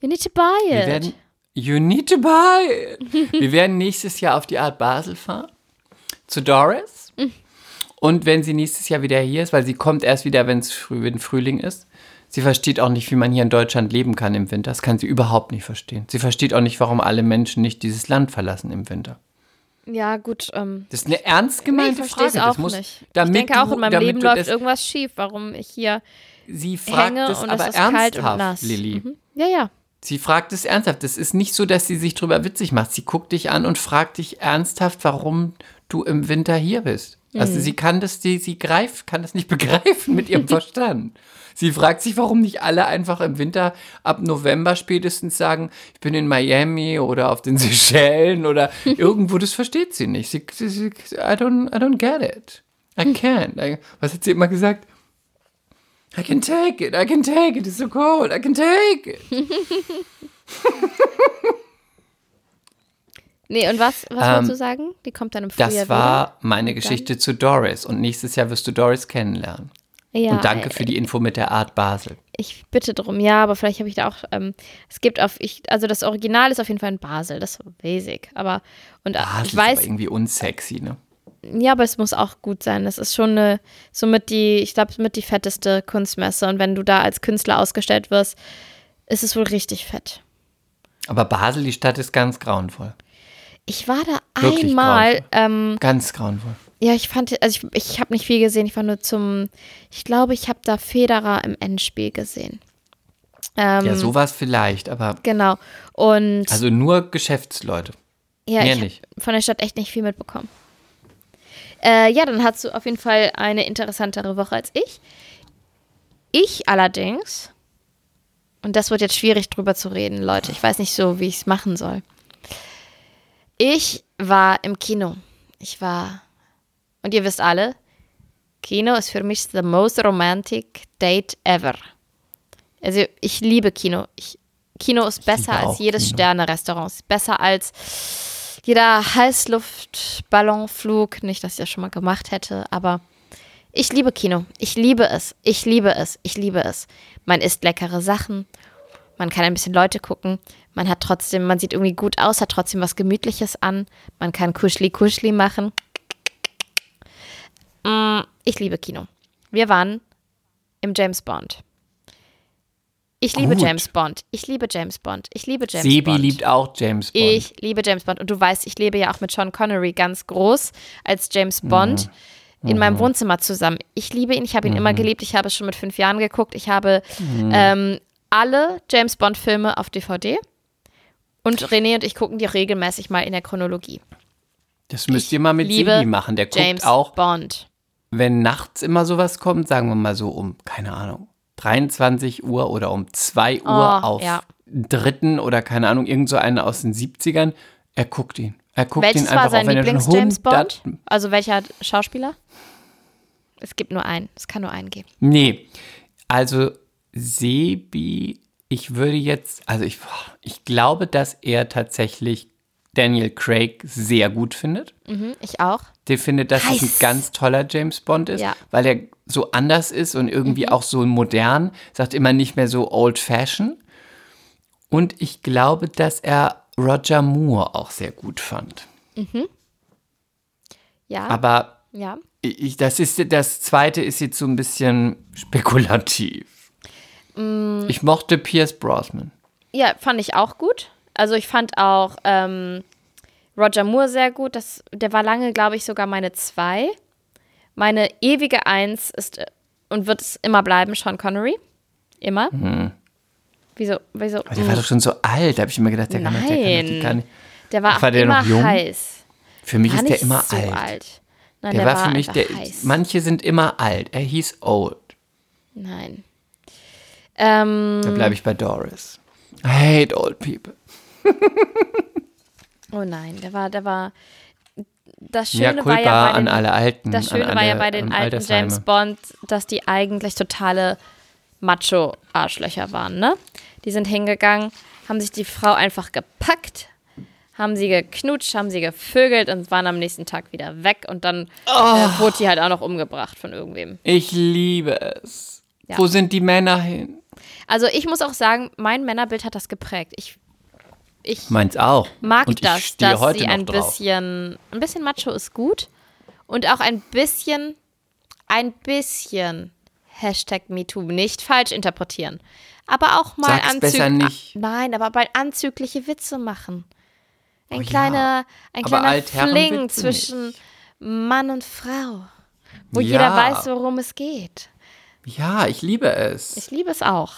You need to buy it. Wir werden, you need to buy it. Wir werden nächstes Jahr auf die Art Basel fahren. Zu Doris. Und wenn sie nächstes Jahr wieder hier ist, weil sie kommt erst wieder, wenn es früh, Frühling ist, Sie versteht auch nicht, wie man hier in Deutschland leben kann im Winter. Das kann sie überhaupt nicht verstehen. Sie versteht auch nicht, warum alle Menschen nicht dieses Land verlassen im Winter. Ja, gut. Ähm, Das ist eine ernst ich gemeinte es Frage. auch das muss, nicht. Damit ich denke auch, du, in meinem Leben läuft irgendwas schief, warum ich hier Sie fragt hänge es und aber es ist kalt ernsthaft, und nass. Lilly. Mhm. Ja, ja. Sie fragt es ernsthaft. Es ist nicht so, dass sie sich drüber witzig macht. Sie guckt dich an und fragt dich ernsthaft, warum du im Winter hier bist. Also Mhm. sie kann das, die, sie greift, kann das nicht [laughs] begreifen mit ihrem Verstand. Sie fragt sich, warum nicht alle einfach im Winter ab November spätestens sagen, ich bin in Miami oder auf den [laughs] Seychellen oder irgendwo. Das versteht sie nicht. Sie, sie, sie I, don't, I don't get it. I can't. I, was hat sie immer gesagt? I can take it, I can take it, it's so cold, I can take it. [laughs] Nee, und was, was Ähm, wolltest du sagen? Die kommt dann im Frühjahr Das war meine Geschichte zu Doris und nächstes Jahr wirst du Doris kennenlernen. wieder. Ja, und danke äh, für die Info mit der Art Basel. Ich bitte drum, ja, aber vielleicht habe ich da auch, ähm, es gibt auf, ich, also das Original ist auf jeden Fall in Basel, das ist basic, aber, und äh, Basel ich ist aber weiß, irgendwie unsexy, ne? ja, aber es muss auch gut sein, das ist schon eine, somit die, ich glaube, mit die fetteste Kunstmesse und wenn du da als Künstler ausgestellt wirst, ist es wohl richtig fett. Aber Basel, die Stadt ist ganz grauenvoll. Ich war da Wirklich einmal, ähm, Ganz grauenvoll. ja, ich fand, also ich, ich habe nicht viel gesehen, ich war nur zum, ich glaube, ich habe da Federer im Endspiel gesehen. Ähm, ja, sowas vielleicht, aber Genau. Und also nur Geschäftsleute. ja, mehr ich nicht. von der Stadt echt nicht viel mitbekommen. Äh, ja, dann hast du auf jeden Fall eine interessantere Woche als ich. Ich allerdings, und das wird jetzt schwierig drüber zu reden, Leute, ich weiß nicht so, wie ich es machen soll. Ich war im Kino. Ich war, und ihr wisst alle, Kino ist für mich the most romantic date ever. Also ich liebe Kino. Ich, Kino ist besser als jedes. Sterne-Restaurant. Besser als jeder Heißluftballonflug. Nicht, dass ich das schon mal gemacht hätte, aber ich liebe Kino. Ich liebe es. Ich liebe es. Ich liebe es. Man isst leckere Sachen. Man kann ein bisschen Leute gucken. Man hat trotzdem, man sieht irgendwie gut aus, hat trotzdem was Gemütliches an. Man kann Kuschli-Kuschli machen. Mm, Ich liebe Kino. Wir waren im James Bond. Ich liebe Gut. James Bond. Ich liebe James Bond. Ich liebe James Sebi Bond. liebt auch James Bond. Ich liebe James Bond. Und du weißt, ich lebe ja auch mit Sean Connery ganz groß als James Bond in meinem Wohnzimmer zusammen. Ich liebe ihn. Ich habe ihn immer geliebt. Ich habe es schon mit fünf Jahren geguckt. Ich habe ähm, alle James Bond-Filme auf DVD. Und René und ich gucken die regelmäßig mal in der Chronologie. das müsst ihr mal mit liebe Sebi machen. Der guckt James auch, Bond. wenn nachts immer sowas kommt, sagen wir mal so um, keine Ahnung, 23 Uhr oder um 2 Uhr Oh, auf ja. dritten oder keine Ahnung, irgend so eine aus den 70ern. Er guckt ihn. Er guckt ihn Welches einfach war sein auch, Lieblings-James 100 Bond? Also welcher Schauspieler? Es gibt nur einen. Es kann nur einen geben. Nee, also Sebi, ich würde jetzt, also ich, ich glaube, dass er tatsächlich Daniel Craig sehr gut findet. Mhm, ich auch. Der findet, dass es ein Heiß. ganz toller James Bond ist, Ja. weil er so anders ist und irgendwie auch so modern, sagt immer nicht mehr so old fashioned. Und ich glaube, dass er Roger Moore auch sehr gut fand. Ja. Aber ja. ich, das ist das zweite ist jetzt so ein bisschen spekulativ. Mm. Ich mochte Pierce Brosnan. Ja, fand ich auch gut. Also ich fand auch ähm, Roger Moore sehr gut. Das, der war lange, glaube ich, sogar meine zwei. Meine ewige Eins ist äh, und wird es immer bleiben, Sean Connery. Immer. Wieso? Wieso? Aber der war doch schon so alt, da habe ich immer gedacht, der kann, doch- der kann Nein. gar nicht. Der war, Ach, auch war der immer noch jung? heiß. Für mich War ist der immer so alt. alt. Nein, Der, der, war für mich, der, heiß. manche sind immer alt. Er hieß old. Nein. Ähm, Da bleibe ich bei Doris. I hate old people. [laughs] oh nein, der war, der war. Das Ja, Schöne war culpa ja bei an den, alle Alten. Das an Schöne war alle, ja bei den alten. James Bond, dass die eigentlich totale Macho-Arschlöcher waren, ne? Die sind hingegangen, haben sich die Frau einfach gepackt, haben sie geknutscht, haben sie gevögelt und waren am nächsten Tag wieder weg und dann Oh. äh, wurde die halt auch noch umgebracht von irgendwem. Ich liebe es. Ja. Wo sind die Männer hin? Also ich muss auch sagen, mein Männerbild hat das geprägt. Ich, ich Meins auch. mag Und das, dass sie ein drauf. bisschen, ein bisschen Macho ist gut und auch ein bisschen, ein bisschen Hashtag MeToo nicht falsch interpretieren. Aber auch mal besser nicht. Nein, aber mal anzügliche Witze machen. Ein Oh ja. kleiner, ein Aber kleiner Fling nicht. zwischen Mann und Frau. Wo Ja. jeder weiß, worum es geht. Ja, ich liebe es. Ich liebe es auch.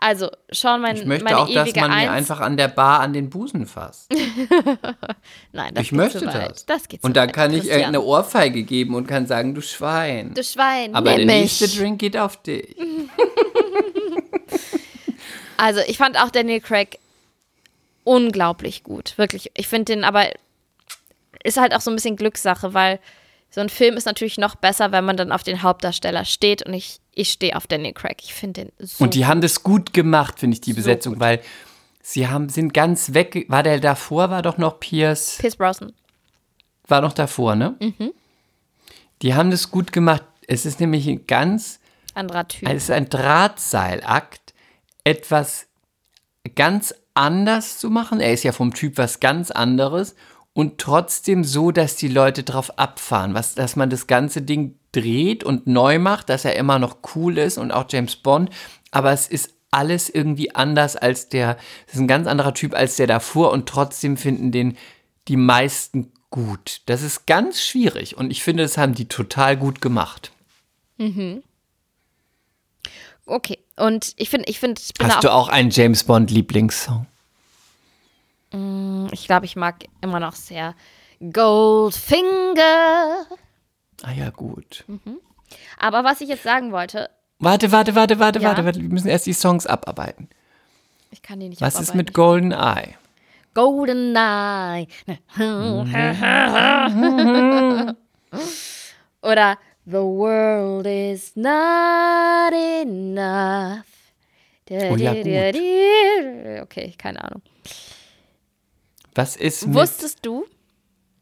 Also, schon mein, Ich möchte meine auch, dass man mir einfach an der Bar an den Busen fasst. [laughs] Nein, das ich geht möchte weit. das. Das geht zu Und dann weit, kann ich Christian. irgendeine Ohrfeige geben und kann sagen, du Schwein. Du Schwein, Aber der nimm nächste mich. Drink geht auf dich. [laughs] Also, ich fand auch Daniel Craig unglaublich gut. Wirklich. Ich finde den aber, ist halt auch so ein bisschen Glückssache, weil so ein Film ist natürlich noch besser, wenn man dann auf den Hauptdarsteller steht. Und ich, ich stehe auf Daniel Craig. Ich finde den so. Und die haben das gut gemacht, finde ich, die Besetzung, weil sie haben, sind ganz weg. War der davor, war doch noch Pierce, Pierce Brosnan. war noch davor, ne? Mhm. Die haben das gut gemacht. Es ist nämlich ein ganz, Anderer Typ. es ist ein Drahtseilakt, etwas ganz anders zu machen. Er ist ja vom Typ was ganz anderes und trotzdem so, dass die Leute drauf abfahren, was, dass man das ganze Ding dreht und neu macht, dass er immer noch cool ist und auch James Bond, aber es ist alles irgendwie anders als der, es ist ein ganz anderer Typ als der davor und trotzdem finden den die meisten gut. Das ist ganz schwierig und ich finde, das haben die total gut gemacht. Okay. Und ich finde, ich finde, Hast du auch einen James Bond Lieblingssong? Ich glaube, ich mag immer noch sehr Goldfinger. Ah ja, gut. Aber was ich jetzt sagen wollte, Warte, warte, warte, warte, Ja? warte, warte. Wir müssen erst die Songs abarbeiten. ich kann die nicht Was ist abarbeiten. mit Golden Eye? Golden Eye. [laughs] Oder The world is not enough. Oh ja, Okay, keine Ahnung. Was ist mit, Wusstest du?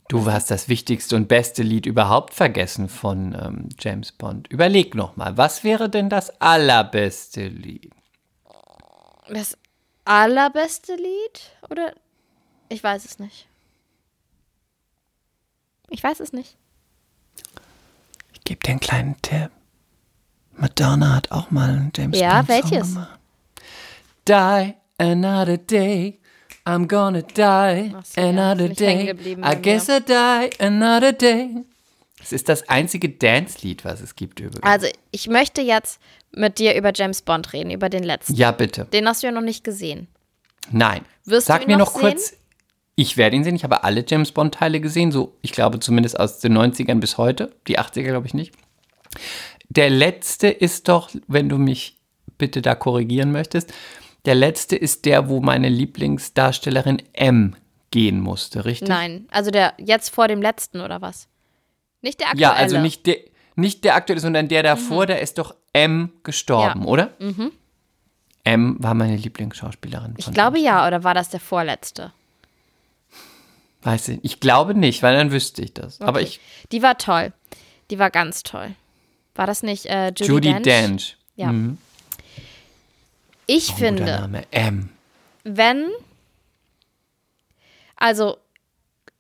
Du hast das wichtigste und beste Lied überhaupt vergessen von ähm, James Bond. Überleg noch mal, was wäre denn das allerbeste Lied? Das allerbeste Lied? Oder? Ich weiß es nicht. Ich weiß es nicht. Ich gebe dir einen kleinen Tipp. Madonna hat auch mal einen James Ja, Bond Song welches? gemacht. Die another day. I'm gonna die so, ja, another hängen day. I bei mir. guess I die another day. Es ist das einzige Dance-Lied, was es gibt übrigens. Also, ich möchte jetzt mit dir über James Bond reden, über den letzten. ja, bitte. Den hast du ja noch nicht gesehen. Nein. Wirst du Sag ihn mir noch noch kurz. Ich werde ihn sehen. Ich habe alle James Bond-Teile gesehen. So, ich glaube zumindest aus den 90ern bis heute. Die 80er glaube ich nicht. Der letzte ist doch, wenn du mich bitte da korrigieren möchtest, der letzte ist der, wo meine Lieblingsdarstellerin M gehen musste, richtig? Nein, also der jetzt vor dem letzten oder was? Nicht der aktuelle. Ja, also nicht der, nicht der aktuelle, sondern der davor, der ist doch M gestorben, Ja. oder? M war meine Lieblingsschauspielerin. Ich glaube ja, oder war das der vorletzte? Weiß ich, ich glaube nicht, weil dann wüsste ich das. Aber Okay. ich, Die war toll. Die war ganz toll. War das nicht äh, Judy, Judy Dench? Dench. Ja. Mhm. Ich Guter finde, Name. M. wenn, also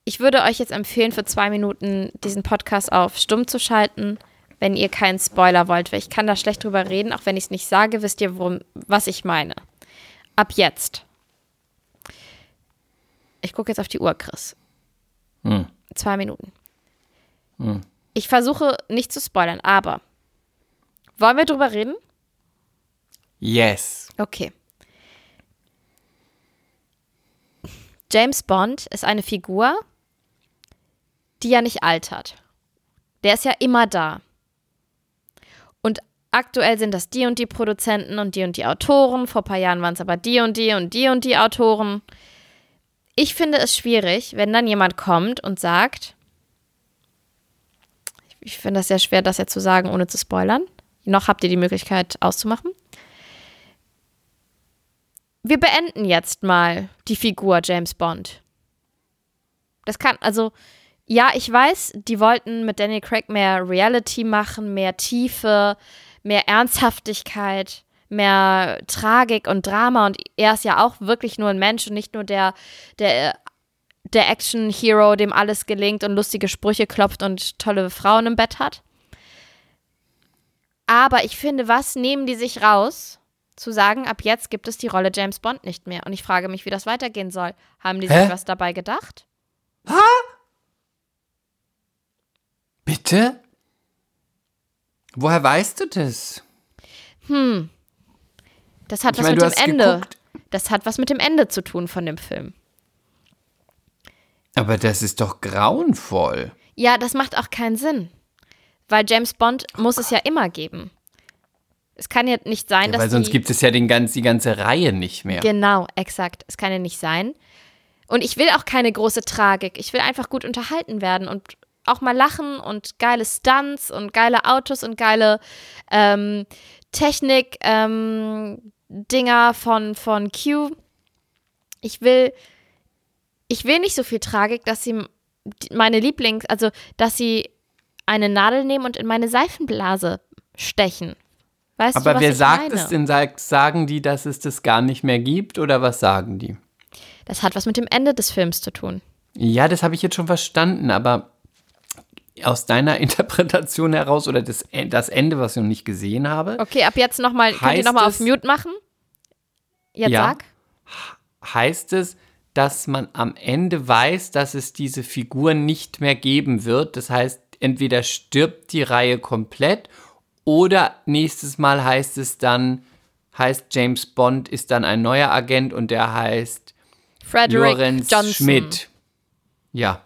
ich würde euch jetzt empfehlen, für zwei Minuten diesen Podcast auf stumm zu schalten, wenn ihr keinen Spoiler wollt, weil ich kann da schlecht drüber reden, auch wenn ich es nicht sage, wisst ihr, worum, was ich meine. Ab jetzt. Ich gucke jetzt auf die Uhr, Chris. Hm. Zwei Minuten. Ich versuche nicht zu spoilern, aber wollen wir drüber reden? Yes. Okay. James Bond ist eine Figur, die ja nicht altert. Der ist ja immer da. Und aktuell sind das die und die Produzenten und die und die Autoren. Vor ein paar Jahren waren es aber die und die und die und die Autoren. Ich finde es schwierig, wenn dann jemand kommt und sagt, ich finde das sehr schwer, das jetzt zu sagen, ohne zu spoilern. Noch habt ihr die Möglichkeit auszumachen wir beenden jetzt mal die Figur James Bond. Das kann, also, ja, ich weiß, die wollten mit Daniel Craig mehr Reality machen, mehr Tiefe, mehr Ernsthaftigkeit, mehr Tragik und Drama. Und er ist ja auch wirklich nur ein Mensch und nicht nur der, der, der Action-Hero, dem alles gelingt und lustige Sprüche klopft und tolle Frauen im Bett hat. Aber ich finde, was nehmen die sich raus, zu sagen, ab jetzt gibt es die Rolle James Bond nicht mehr? Und ich frage mich, wie das weitergehen soll. Haben die Hä? sich was dabei gedacht? Bitte? Woher weißt du das? Das hat Ich was meine, mit dem Ende. geguckt. Das hat was mit dem Ende zu tun von dem Film. Aber das ist doch grauenvoll. Ja, das macht auch keinen Sinn. Weil James Bond muss es ja immer geben. Es kann ja nicht sein, Ja, dass weil sonst die, gibt es ja den ganz, die ganze Reihe nicht mehr. Genau, exakt. Es kann ja nicht sein. Und ich will auch keine große Tragik. Ich will einfach gut unterhalten werden und auch mal lachen und geile Stunts und geile Autos und geile ähm, Technik, ähm, Dinger von, von Q. Ich will, ich will nicht so viel Tragik, dass sie meine Lieblings, also dass sie eine Nadel nehmen und in meine Seifenblase stechen. Weißt du, Aber was wer sagt meine? es denn? Sag- Sagen die, dass es das gar nicht mehr gibt oder was sagen die? Das hat was mit dem Ende des Films zu tun. Ja, das habe ich jetzt schon verstanden, aber aus deiner [laughs] Interpretation heraus oder das, das Ende, was ich noch nicht gesehen habe, Okay, ab jetzt nochmal, könnt ihr nochmal auf Mute machen? Jetzt Ja. sag. heißt es, dass man am Ende weiß, dass es diese Figur nicht mehr geben wird. Das heißt, entweder stirbt die Reihe komplett oder nächstes Mal heißt es dann, heißt James Bond ist dann ein neuer Agent und der heißt Frederick Lorenz Johnson. Schmidt. Ja.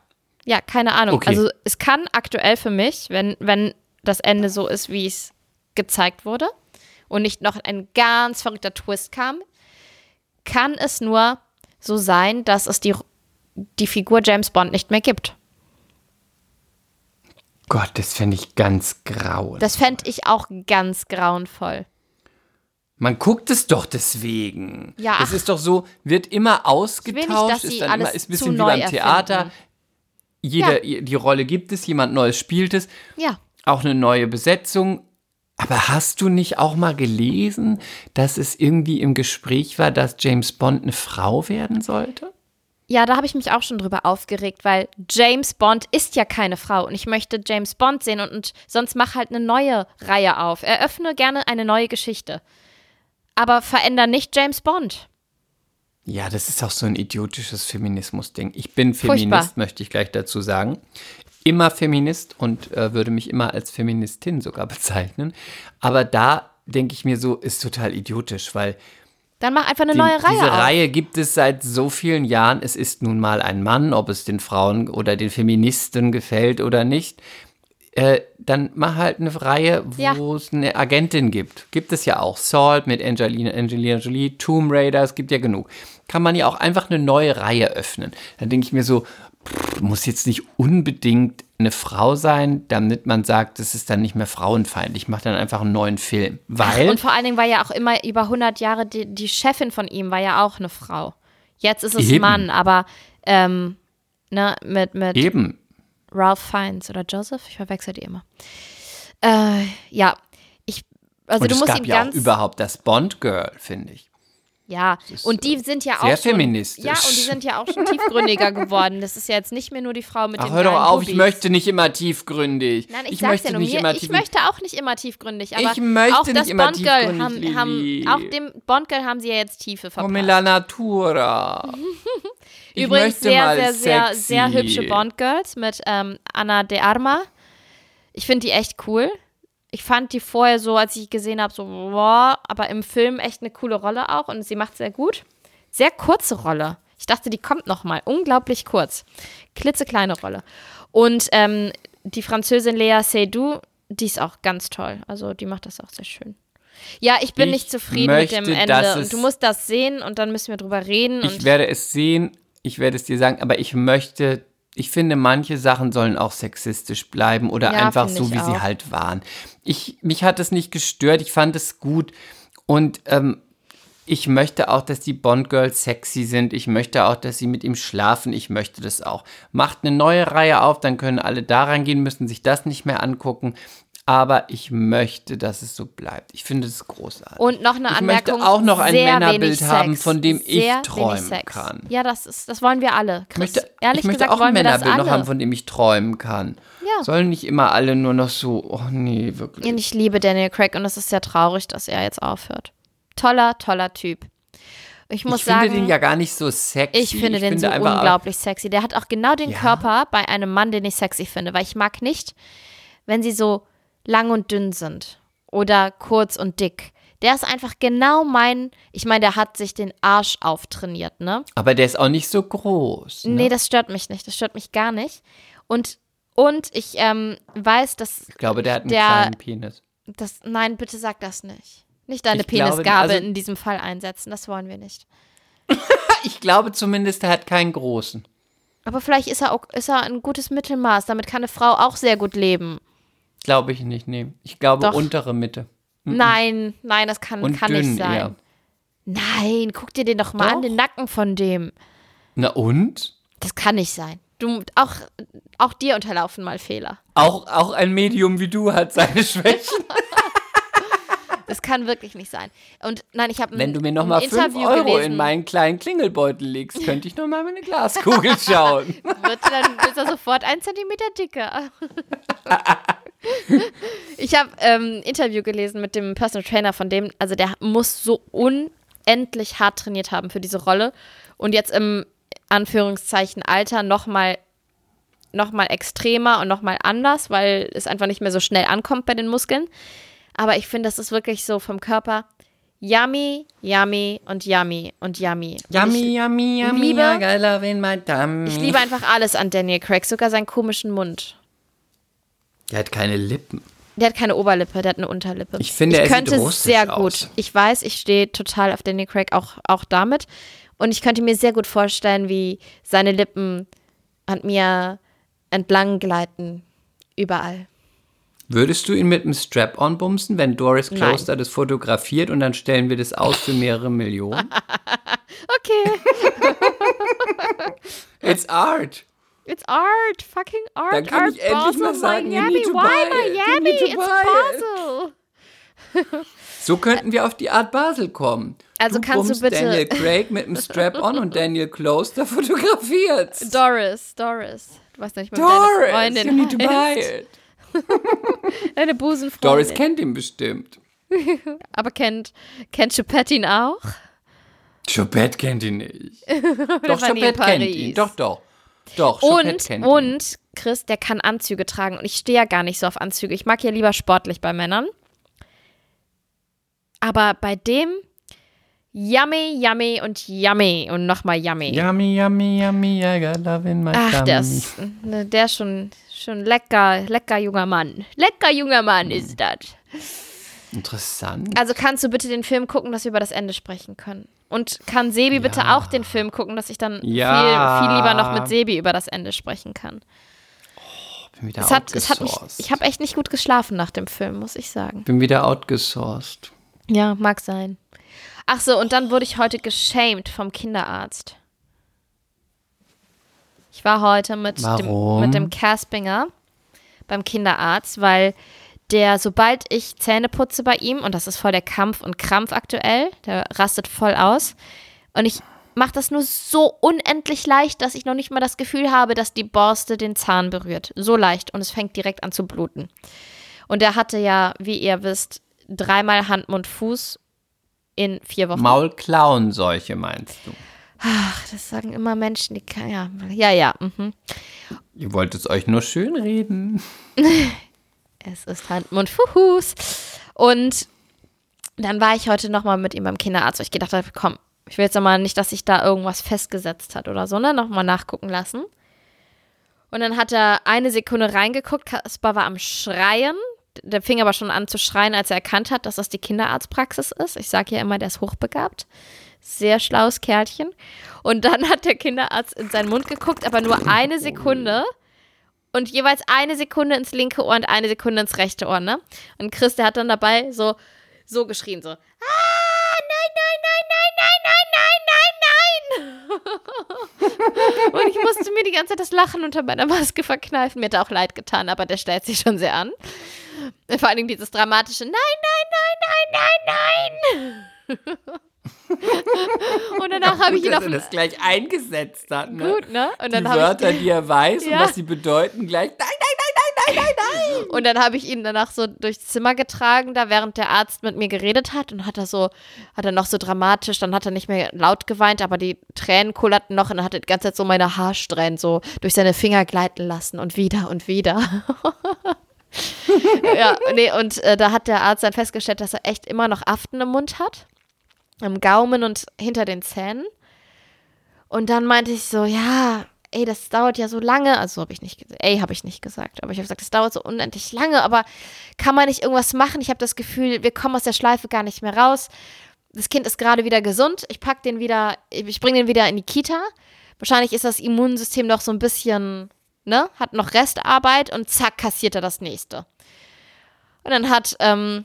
Ja, keine Ahnung. Okay. Also es kann aktuell für mich, wenn, wenn das Ende so ist, wie es gezeigt wurde und nicht noch ein ganz verrückter Twist kam, kann es nur so sein, dass es die, die Figur James Bond nicht mehr gibt. Gott, das fände ich ganz grau. Das fände ich auch ganz grauenvoll. Man guckt es doch deswegen. Ja, Das ach. ist doch so, wird immer ausgetauscht, nicht, dass ist dann immer, ist ein bisschen wie beim Theater. erfinden. Jeder, Die Rolle gibt es, jemand Neues spielt es, Ja. auch eine neue Besetzung. Aber hast du nicht auch mal gelesen, dass es irgendwie im Gespräch war, dass James Bond eine Frau werden sollte? Ja, da habe ich mich auch schon drüber aufgeregt, weil James Bond ist ja keine Frau und ich möchte James Bond sehen und, und sonst mach halt eine neue Reihe auf. Eröffne gerne eine neue Geschichte. Aber veränder nicht James Bond. Ja, das ist auch so ein idiotisches Feminismus-Ding. Ich bin Furchtbar. Feminist, möchte ich gleich dazu sagen. Immer Feminist und äh, würde mich immer als Feministin sogar [laughs] bezeichnen. Aber da denke ich mir so, ist total idiotisch, weil Dann mach einfach eine die, neue Reihe diese auf. Reihe gibt es seit so vielen Jahren. Es ist nun mal ein Mann, ob es den Frauen oder den Feministen gefällt oder nicht. Äh, dann mach halt eine Reihe, wo Ja. es eine Agentin gibt. Gibt es ja auch. Salt mit Angelina, Angelina Jolie, Tomb Raider, es gibt ja genug. Kann man ja auch einfach eine neue Reihe öffnen. Dann denke ich mir so, pff, muss jetzt nicht unbedingt eine Frau sein, damit man sagt, das ist dann nicht mehr frauenfeindlich. Ich mache dann einfach einen neuen Film. Weil, Und vor allen Dingen war ja auch immer über 100 Jahre die, die Chefin von ihm war ja auch eine Frau. Jetzt ist es ein Eben. Mann, aber ähm, ne, mit, mit eben, Ralph Fiennes oder Joseph, ich verwechsel die immer. Äh, ja, ich, also und du musst gab ihm ja auch ganz, überhaupt das Bond-Girl, finde ich. Ja, und die sind ja auch sehr schon, feministisch. ja, und die sind ja auch schon tiefgründiger geworden. Das ist ja jetzt nicht mehr nur die Frau mit Ach, den hör doch auf, ich Bubis. möchte nicht immer tiefgründig. Nein, ich, ich sag's möchte ja nur nicht mir. immer Ich tiefgründig. möchte auch nicht immer tiefgründig, aber Ich möchte auch nicht das immer Bond-Girl tiefgründig, haben, haben, auch dem Bond-Girl haben sie ja jetzt Tiefe verpasst. Come la natura. [laughs] Ich Übrigens sehr, sehr, sehr, sehr hübsche Bond-Girls mit ähm, Anna de Arma. Ich finde die echt cool. Ich fand die vorher so, als ich gesehen habe, so, boah, aber im Film echt eine coole Rolle auch und sie macht sehr gut. Sehr kurze Rolle. Ich dachte, die kommt noch mal. Unglaublich kurz. Klitzekleine Rolle. Und ähm, die Französin Lea Seydoux, die ist auch ganz toll. Also die macht das auch sehr schön. Ja, ich bin Ich nicht zufrieden mit dem möchte, Ende. Und du musst das sehen und dann müssen wir drüber reden. Ich werde es sehen, ich werde es dir sagen, aber ich möchte, ich finde, manche Sachen sollen auch sexistisch bleiben oder Ja, einfach so, wie sie auch. halt waren. Ich, mich hat es nicht gestört, ich fand es gut und ähm, ich möchte auch, dass die Bond-Girls sexy sind. Ich möchte auch, dass sie mit ihm schlafen. Ich möchte das auch. Macht eine neue Reihe auf, dann können alle da reingehen, müssen sich das nicht mehr angucken. Aber ich möchte, dass es so bleibt. Ich finde es großartig. Und noch eine ich Anmerkung. möchte auch noch ein Männerbild haben, von dem sehr ich träumen kann. Ja, das, ist, das wollen wir alle. Chris. Ich möchte, Ehrlich ich möchte gesagt auch ein Männerbild noch haben, von dem ich träumen kann. Ja. Sollen nicht immer alle nur noch so, oh nee, wirklich. Und ich liebe Daniel Craig und es ist sehr traurig, dass er jetzt aufhört. Toller, toller Typ. Ich muss ich finde sagen, den ja gar nicht so sexy. ich finde den so einfach- unglaublich sexy. Der hat auch genau den Ja. Körper bei einem Mann, den ich sexy finde, weil ich mag nicht, wenn sie so lang und dünn sind oder kurz und dick. Der ist einfach genau mein, ich meine, der hat sich den Arsch auftrainiert, ne? Aber der ist auch nicht so groß. Ne? Nee, das stört mich nicht. Das stört mich gar nicht. Und, und ich ähm, weiß, dass ich glaube, der hat einen der- kleinen Penis. das. Nein, bitte sag das nicht. Nicht deine Ich glaube, Penisgabe also- in diesem Fall einsetzen. Das wollen wir nicht. [laughs] Ich glaube zumindest, er hat keinen großen. Aber vielleicht ist er auch ist er ein gutes Mittelmaß. Damit kann eine Frau auch sehr gut leben. Glaube ich nicht, nee. Ich glaube Doch. untere Mitte. Nein, nein, das kann, Und kann nicht sein. eher. Nein, guck dir den doch mal Doch. an, den Nacken von dem. Na und? Das kann nicht sein. Du, auch, auch dir unterlaufen mal Fehler. Auch, auch ein Medium wie du hat seine Schwächen. [laughs] Das kann wirklich nicht sein. Und nein, ich habe Wenn du mir nochmal 5 Interview Euro gelesen. in meinen kleinen Klingelbeutel legst, könnte ich nochmal meine Glaskugel [laughs] schauen. wird dann ist er sofort ein Zentimeter dicker. [laughs] ich habe ähm, ein Interview gelesen mit dem Personal Trainer von dem, also der muss so unendlich hart trainiert haben für diese Rolle und jetzt im Anführungszeichen Alter nochmal noch mal extremer und nochmal anders, weil es einfach nicht mehr so schnell ankommt bei den Muskeln. Aber ich finde, das ist wirklich so vom Körper yummy, yummy und yummy und yummy. Und ich, yummy, liebe- I love in my tummy. ich liebe einfach alles an Daniel Craig, sogar seinen komischen Mund. Der hat keine Lippen. Der hat keine Oberlippe, der hat eine Unterlippe. Ich finde, ich er sieht könnte russisch sehr gut. aus. Ich weiß, ich stehe total auf Daniel Craig auch, auch damit. Und ich könnte mir sehr gut vorstellen, wie seine Lippen an mir entlang gleiten. Überall. Würdest du ihn mit einem Strap-on bumsen, wenn Doris Nein. Kloster das fotografiert und dann stellen wir das aus für mehrere Millionen? [laughs] Okay, [laughs] It's art. it's art, fucking art. Dann kann art ich endlich Basel, mal sagen, you need to Why buy it. You need to It's buy it. Basel. [laughs] So könnten wir auf die Art Basel kommen. Also du kannst du bitte- Daniel Craig mit einem Strap-on und Daniel Kloster fotografiert. Doris, Doris. Du weißt nicht mal, wie deine Doris, Freundin you need to buy it. [laughs] Deine Busenfreundin. Doris kennt ihn bestimmt. [laughs] Aber kennt, kennt Choupette ihn auch? Chopette kennt ihn nicht. [laughs] doch, Chopette kennt ihn. Doch, doch. Doch, Chopette Und, kennt ihn. und, Chris, der kann Anzüge tragen. Und ich stehe ja gar nicht so auf Anzüge. Ich mag ja lieber sportlich bei Männern. Aber bei dem yummy, yummy und yummy und nochmal yummy. Yummy, yummy, yummy, I got love in my Ach, der ist, ne, der ist schon, schon lecker, lecker junger Mann. Lecker junger Mann ist das. Interessant. Also kannst du bitte den Film gucken, dass wir über das Ende sprechen können. Und kann Sebi bitte auch den Film gucken, dass ich dann Ja. viel, viel lieber noch mit Sebi über das Ende sprechen kann. Bin wieder Es hat, es hat mich, outgesourced. ich habe echt nicht gut geschlafen nach dem Film, muss ich sagen. Bin wieder outgesourced. Ja, mag sein. Ach so, und dann wurde ich heute geschämt vom Kinderarzt. Ich war heute mit dem, Warum? mit dem Caspinger beim Kinderarzt, weil der, sobald ich Zähne putze bei ihm, und das ist voll der Kampf und Krampf aktuell, der rastet voll aus. Und ich mache das nur so unendlich leicht, dass ich noch nicht mal das Gefühl habe, dass die Borste den Zahn berührt. So leicht. Und es fängt direkt an zu bluten. Und er hatte ja, wie ihr wisst, dreimal Hand, Mund, Fuß in vier Wochen. Maulklauenseuche meinst du? Ach, das sagen immer Menschen, die kann, ja, ja, ja. Mhm. Ihr wollt es euch nur schön reden. [laughs] Es ist Hand, Mund, Fuß. Und dann war ich heute nochmal mit ihm beim Kinderarzt, weil ich gedacht habe, komm, ich will jetzt nochmal nicht, dass sich da irgendwas festgesetzt hat oder so, ne? Nochmal nachgucken lassen. Und dann hat er eine Sekunde reingeguckt, Kaspar war am Schreien. Der fing aber schon an zu schreien, als er erkannt hat, dass das die Kinderarztpraxis ist. Ich sage ja immer, der ist hochbegabt. Sehr schlaues Kerlchen. Und dann hat der Kinderarzt in seinen Mund geguckt, aber nur eine Sekunde. Und jeweils eine Sekunde ins linke Ohr und eine Sekunde ins rechte Ohr, ne? Und Chris, der hat dann dabei so, so geschrien, so, ah, nein, nein, nein, nein, nein, nein, nein, nein, nein. [laughs] und ich musste mir die ganze Zeit das Lachen unter meiner Maske verkneifen. Mir hat auch leid getan, aber der stellt sich schon sehr an. Vor allem dieses dramatische Nein, nein, nein, nein, nein, nein, nein. und danach habe ich ihn dass auf er das gleich eingesetzt hat. Ne? Gut, ne? Und dann die Wörter, ich die er weiß und Ja. was sie bedeuten, gleich. Nein, nein, nein, nein, nein, nein, nein. Und dann habe ich ihn danach so durchs Zimmer getragen, da während der Arzt mit mir geredet hat und hat er so, hat er noch so dramatisch, dann hat er nicht mehr laut geweint, aber die Tränen kullerten noch und er hat die ganze Zeit so meine Haarsträhnen so durch seine Finger gleiten lassen und wieder und wieder. [laughs] [laughs] ja, nee, und äh, da hat der Arzt dann festgestellt, dass er echt immer noch Aften im Mund hat. Im Gaumen und hinter den Zähnen. Und dann meinte ich so, ja, ey, das dauert ja so lange. Also so habe ich nicht. Ey, habe ich nicht gesagt. Aber ich habe gesagt, das dauert so unendlich lange. Aber kann man nicht irgendwas machen? Ich habe das Gefühl, wir kommen aus der Schleife gar nicht mehr raus. Das Kind ist gerade wieder gesund. Ich pack den wieder, ich bringe den wieder in die Kita. Wahrscheinlich ist das Immunsystem noch so ein bisschen, ne, hat noch Restarbeit und zack, kassiert er das nächste. Und dann hat ähm,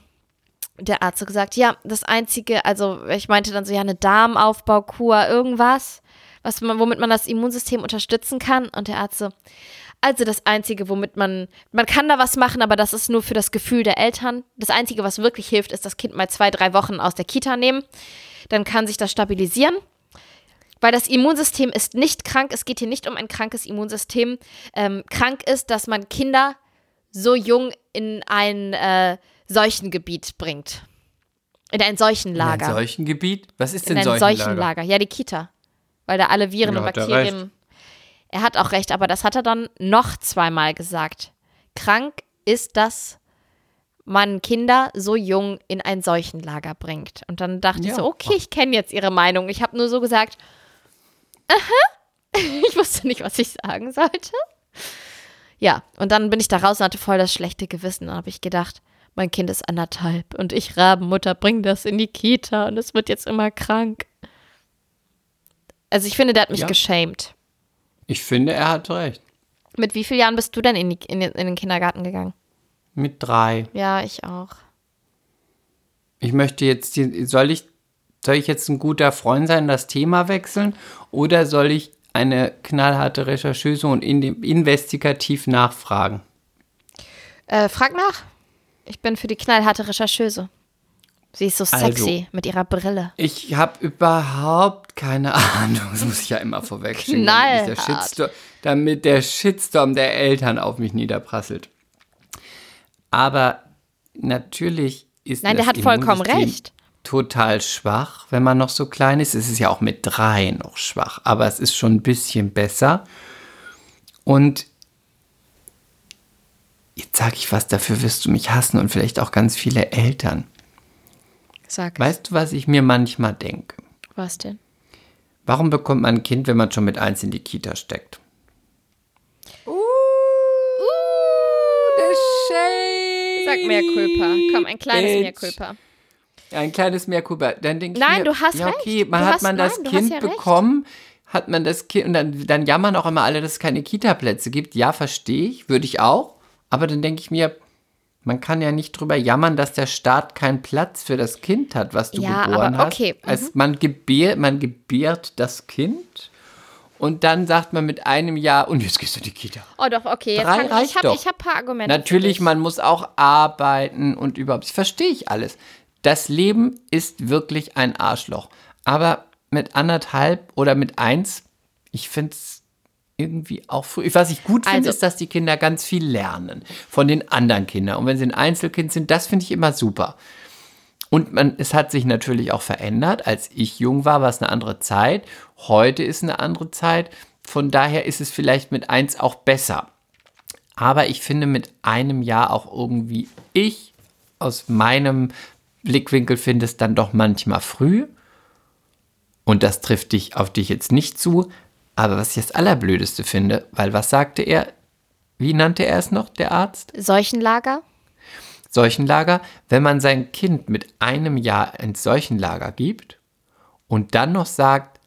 der Arzt so gesagt, ja, das Einzige, also ich meinte dann so, ja, eine Darmaufbaukur, irgendwas, was man, womit man das Immunsystem unterstützen kann. Und der Arzt so, also das Einzige, womit man, man kann da was machen, aber das ist nur für das Gefühl der Eltern. Das Einzige, was wirklich hilft, ist das Kind mal zwei, drei Wochen aus der Kita nehmen. Dann kann sich das stabilisieren. Weil das Immunsystem ist nicht krank. Es geht hier nicht um ein krankes Immunsystem. Ähm, krank ist, dass man Kinder so jung in ein äh, Seuchengebiet bringt. In ein Seuchenlager. In einem solchen Gebiet? Was ist In denn ein Seuchenlager? Seuchenlager. Ja, die Kita. Weil da alle Viren Ja, und hat er Bakterien. Er hat auch recht, aber das hat er dann noch zweimal gesagt. Krank ist, dass man Kinder so jung in ein Seuchenlager bringt. Und dann dachte ich Ja. so, okay, ich kenne jetzt ihre Meinung. Ich habe nur so gesagt, aha. [laughs] Ich wusste nicht, was ich sagen sollte. Ja, und dann bin ich da raus und hatte voll das schlechte Gewissen. Dann habe ich gedacht, mein Kind ist anderthalb und ich Rabenmutter bring das in die Kita und es wird jetzt immer krank. Also ich finde, der hat mich Ja. geschämt. Ich finde, er hat recht. Mit wie vielen Jahren bist du denn in, die, in, den, in den Kindergarten gegangen? Mit drei. Ja, ich auch. Ich möchte jetzt, soll ich, soll ich jetzt ein guter Freund sein, das Thema wechseln? Oder soll ich eine knallharte Rechercheuse und in, investigativ nachfragen? Äh, frag nach. Ich bin für die knallharte Rechercheuse. Sie ist so Also. sexy mit ihrer Brille. Ich habe überhaupt keine [laughs] Ahnung. Das muss ich ja immer vorwegschicken, damit, der damit der Shitstorm der Eltern auf mich niederprasselt. Aber natürlich ist Nein, der hat vollkommen recht. Total schwach, wenn man noch so klein ist. Es ist ja auch mit drei noch schwach, aber es ist schon ein bisschen besser. Und jetzt sage ich was, dafür wirst du mich hassen und vielleicht auch ganz viele Eltern. Sag. Weißt du, was ich mir manchmal denke? Was denn? Warum bekommt man ein Kind, wenn man schon mit eins in die Kita steckt? Sag mehr Culpa. Komm, ein kleines Bitch. mehr Culpa. Ein kleines Mehrkuba. Dann denke ich Nein, mir, du hast ja, okay, recht. man Du hat hast- man das nein, hast Kind ja bekommen, hat man das Kind und dann, dann jammern auch immer alle, dass es keine Kita-Plätze gibt. Ja, verstehe ich, würde ich auch. Aber dann denke ich mir, man kann ja nicht drüber jammern, dass der Staat keinen Platz für das Kind hat, was du Ja, geboren aber hast. okay, mhm. Also man gebärt, man gebärt das Kind und dann sagt man mit einem Jahr, und jetzt gehst du in die Kita. Oh doch, okay. Jetzt Drei kann, ich habe ich hab ein paar Argumente. Natürlich, man muss auch arbeiten und überhaupt. Das verstehe ich alles. Das Leben ist wirklich ein Arschloch. Aber mit anderthalb oder mit eins, ich finde es irgendwie auch früh. Was ich gut finde, Also- ist, dass die Kinder ganz viel lernen von den anderen Kindern. Und wenn sie ein Einzelkind sind, das finde ich immer super. Und man, es hat sich natürlich auch verändert. Als ich jung war, war es eine andere Zeit. Heute ist eine andere Zeit. Von daher ist es vielleicht mit eins auch besser. Aber ich finde mit einem Jahr auch irgendwie, ich aus meinem Blickwinkel finde es dann doch manchmal früh. Und das trifft dich auf dich jetzt nicht zu. Aber was ich das Allerblödeste finde, weil was sagte er? Wie nannte er es noch, der Arzt? Seuchenlager? Seuchenlager, wenn man sein Kind mit einem Jahr ins Seuchenlager gibt und dann noch sagt,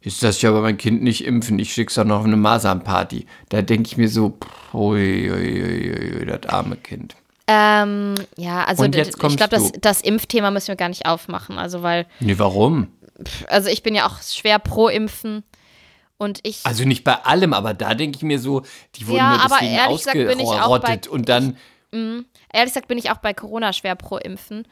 ist das ja aber mein Kind nicht impfen, ich schick's doch noch auf eine Masernparty. Da denke ich mir so, pff, ui, ui, ui, das arme Kind. Ähm, ja, also ich glaube, das, das Impfthema müssen wir gar nicht aufmachen. Also, weil, Nee, warum? also ich bin ja auch schwer pro Impfen. Und ich. Also nicht bei allem, aber da denke ich mir so, die wurden Ja, nur aber deswegen ehrlich gesagt ich bei- ausgerottet und dann Mhm. Ehrlich gesagt bin ich auch bei Corona schwer pro Impfen,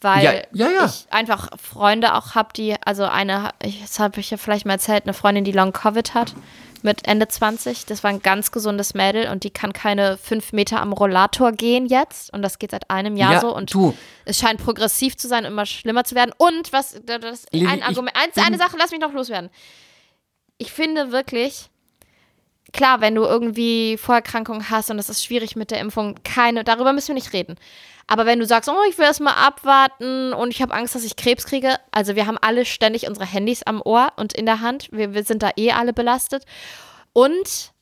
weil Ja, ja, ja. ich einfach Freunde auch habe, die, also eine, das habe ich ja vielleicht mal erzählt, eine Freundin, die Long Covid hat mit Ende 20. Das war ein ganz gesundes Mädel und die kann keine fünf Meter am Rollator gehen jetzt und das geht seit einem Jahr Ja, so und du. es scheint progressiv zu sein, immer schlimmer zu werden. Und was, das, Lilly, ein Argument, eins, eine Sache, lass mich noch loswerden. Ich finde wirklich, klar, wenn du irgendwie Vorerkrankungen hast und es ist schwierig mit der Impfung, keine, darüber müssen wir nicht reden. Aber wenn du sagst, oh, ich will erst mal abwarten und ich habe Angst, dass ich Krebs kriege, also wir haben alle ständig unsere Handys am Ohr und in der Hand. Wir, wir sind da eh alle belastet. Und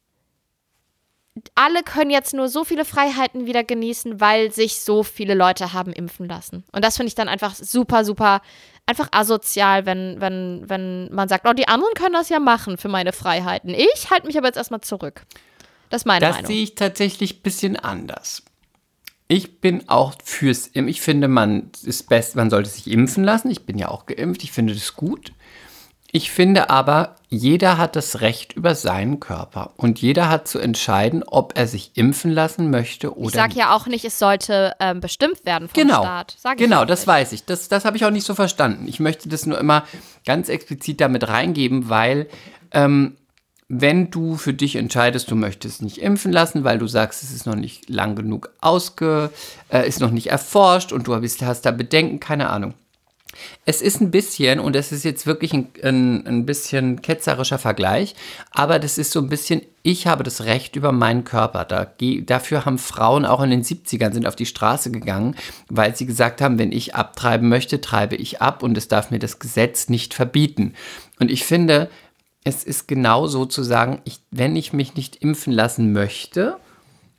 alle können jetzt nur so viele Freiheiten wieder genießen, weil sich so viele Leute haben impfen lassen. Und das finde ich dann einfach super, super, einfach asozial, wenn, wenn, wenn man sagt, oh, die anderen können das ja machen für meine Freiheiten. Ich halte mich aber jetzt erstmal zurück. Das ist meine Das Meinung. sehe ich tatsächlich ein bisschen anders. Ich bin auch fürs Impfen. Ich finde, man ist best, man sollte sich impfen lassen. Ich bin ja auch geimpft. Ich finde das gut. Ich finde aber, jeder hat das Recht über seinen Körper und jeder hat zu entscheiden, ob er sich impfen lassen möchte oder Ich sage nicht. ja auch nicht, es sollte ähm, bestimmt werden vom Genau, Staat. Sag genau, das nicht. weiß ich. Das, das habe ich auch nicht so verstanden. Ich möchte das nur immer ganz explizit damit reingeben, weil ähm, wenn du für dich entscheidest, du möchtest nicht impfen lassen, weil du sagst, es ist noch nicht lang genug ausge, äh, ist noch nicht erforscht und du bist, hast da Bedenken, keine Ahnung. Es ist ein bisschen, und das ist jetzt wirklich ein, ein, ein bisschen ketzerischer Vergleich, aber das ist so ein bisschen, ich habe das Recht über meinen Körper. Da, dafür haben Frauen auch in den 70ern sind auf die Straße gegangen, weil sie gesagt haben, wenn ich abtreiben möchte, treibe ich ab und es darf mir das Gesetz nicht verbieten. Und ich finde, es ist genau so zu sagen, ich, wenn ich mich nicht impfen lassen möchte,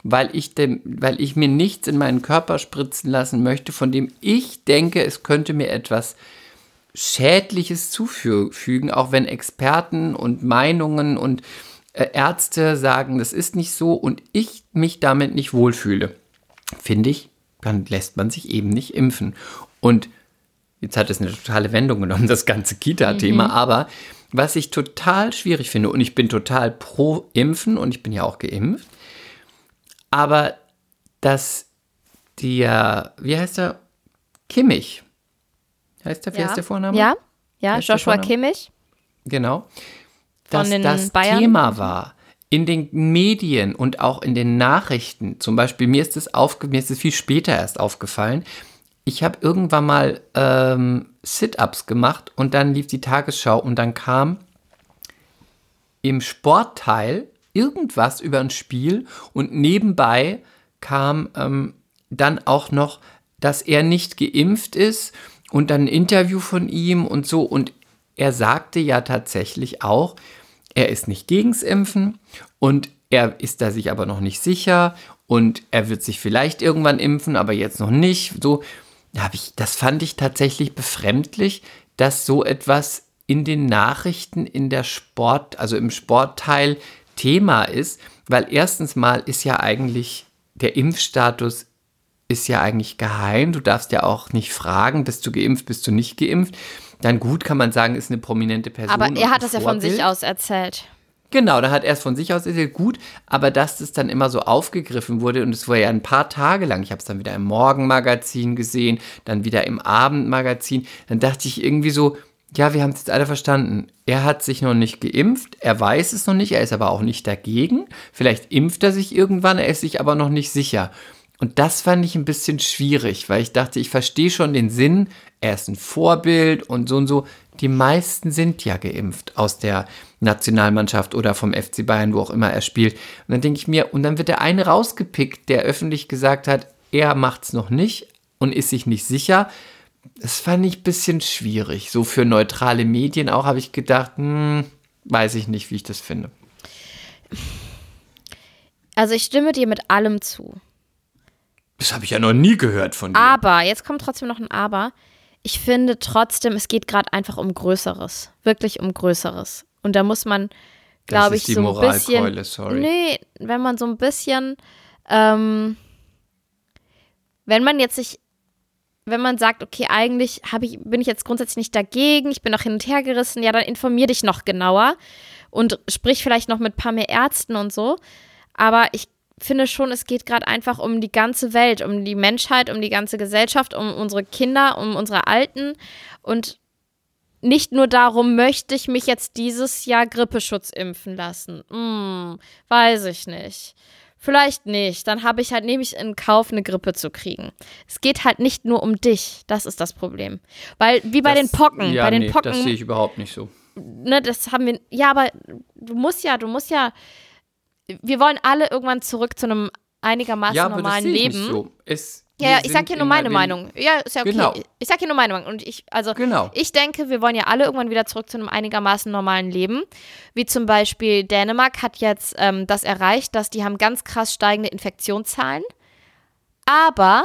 weil ich, dem, weil ich mir nichts in meinen Körper spritzen lassen möchte, von dem ich denke, es könnte mir etwas Schädliches zufügen, auch wenn Experten und Meinungen und äh, Ärzte sagen, das ist nicht so und ich mich damit nicht wohlfühle, finde ich, dann lässt man sich eben nicht impfen. Und jetzt hat es eine totale Wendung genommen, das ganze Kita-Thema, aber was ich total schwierig finde, und ich bin total pro Impfen und ich bin ja auch geimpft, aber dass der, wie heißt der? Kimmich. Heißt der, wie Ja. heißt der Vorname? Ja, ja, Joshua? Kimmich. Genau. Von Dass das Bayern? Thema war in den Medien und auch in den Nachrichten. Zum Beispiel, mir ist es aufge mir ist es viel später erst aufgefallen. Ich habe irgendwann mal ähm, Sit-ups gemacht und dann lief die Tagesschau und dann kam im Sportteil irgendwas über ein Spiel und nebenbei kam ähm, dann auch noch, dass er nicht geimpft ist und dann ein Interview von ihm und so und er sagte ja tatsächlich auch, er ist nicht gegens Impfen und er ist da sich aber noch nicht sicher und er wird sich vielleicht irgendwann impfen, aber jetzt noch nicht. So, da hab ich, das fand ich tatsächlich befremdlich, dass so etwas in den Nachrichten in der Sport, also im Sportteil Thema ist, weil erstens mal ist ja eigentlich der Impfstatus ist ja eigentlich geheim. Du darfst ja auch nicht fragen, bist du geimpft, bist du nicht geimpft. Dann gut kann man sagen, ist eine prominente Person. Aber er hat das ja von sich Vorbild. aus erzählt. Genau, da hat er es von sich aus erzählt, gut, aber dass das dann immer so aufgegriffen wurde und es war ja ein paar Tage lang, ich habe es dann wieder im Morgenmagazin gesehen, dann wieder im Abendmagazin, dann dachte ich irgendwie so, ja, wir haben es jetzt alle verstanden. Er hat sich noch nicht geimpft, er weiß es noch nicht, er ist aber auch nicht dagegen. Vielleicht impft er sich irgendwann, er ist sich aber noch nicht sicher. Und das fand ich ein bisschen schwierig, weil ich dachte, ich verstehe schon den Sinn, er ist ein Vorbild und so und so. Die meisten sind ja geimpft aus der Nationalmannschaft oder vom FC Bayern, wo auch immer er spielt. Und dann denke ich mir, und dann wird der eine rausgepickt, der öffentlich gesagt hat, er macht es noch nicht und ist sich nicht sicher. Das fand ich ein bisschen schwierig. So für neutrale Medien auch habe ich gedacht, hm, weiß ich nicht, wie ich das finde. Also ich stimme dir mit allem zu. Das habe ich ja noch nie gehört von dir. Aber, jetzt kommt trotzdem noch ein Aber. Ich finde trotzdem, es geht gerade einfach um Größeres. Wirklich um Größeres. Und da muss man, glaube ich, so ein Moralkeule, bisschen. sorry. Nee, wenn man so ein bisschen, ähm, wenn man jetzt sich, wenn man sagt, okay, eigentlich ich, bin ich jetzt grundsätzlich nicht dagegen, ich bin noch hin und her gerissen, ja, dann informier dich noch genauer und sprich vielleicht noch mit ein paar mehr Ärzten und so. Aber ich finde schon, es geht gerade einfach um die ganze Welt, um die Menschheit, um die ganze Gesellschaft, um unsere Kinder, um unsere Alten und nicht nur darum, möchte ich mich jetzt dieses Jahr Grippeschutz impfen lassen. Hm, weiß ich nicht. Vielleicht nicht. Dann habe ich halt, nehme ich in Kauf, eine Grippe zu kriegen. Es geht halt nicht nur um dich. Das ist das Problem. Weil, wie bei Das- den Pocken, Ja, bei den nee, Pocken das sehe ich überhaupt nicht so. ne, das haben wir. Ja, aber du musst ja, du musst ja. Wir wollen alle irgendwann zurück zu einem einigermaßen Ja, aber das normalen Leben. nicht so. Es, Ja, ich sag hier nur in meine Meinung. Ja, ist ja okay. Genau. Ich sag hier nur meine Meinung. Und ich, also, Genau. ich denke, wir wollen ja alle irgendwann wieder zurück zu einem einigermaßen normalen Leben. Wie zum Beispiel Dänemark hat jetzt ähm, das erreicht, dass die haben ganz krass steigende Infektionszahlen. Aber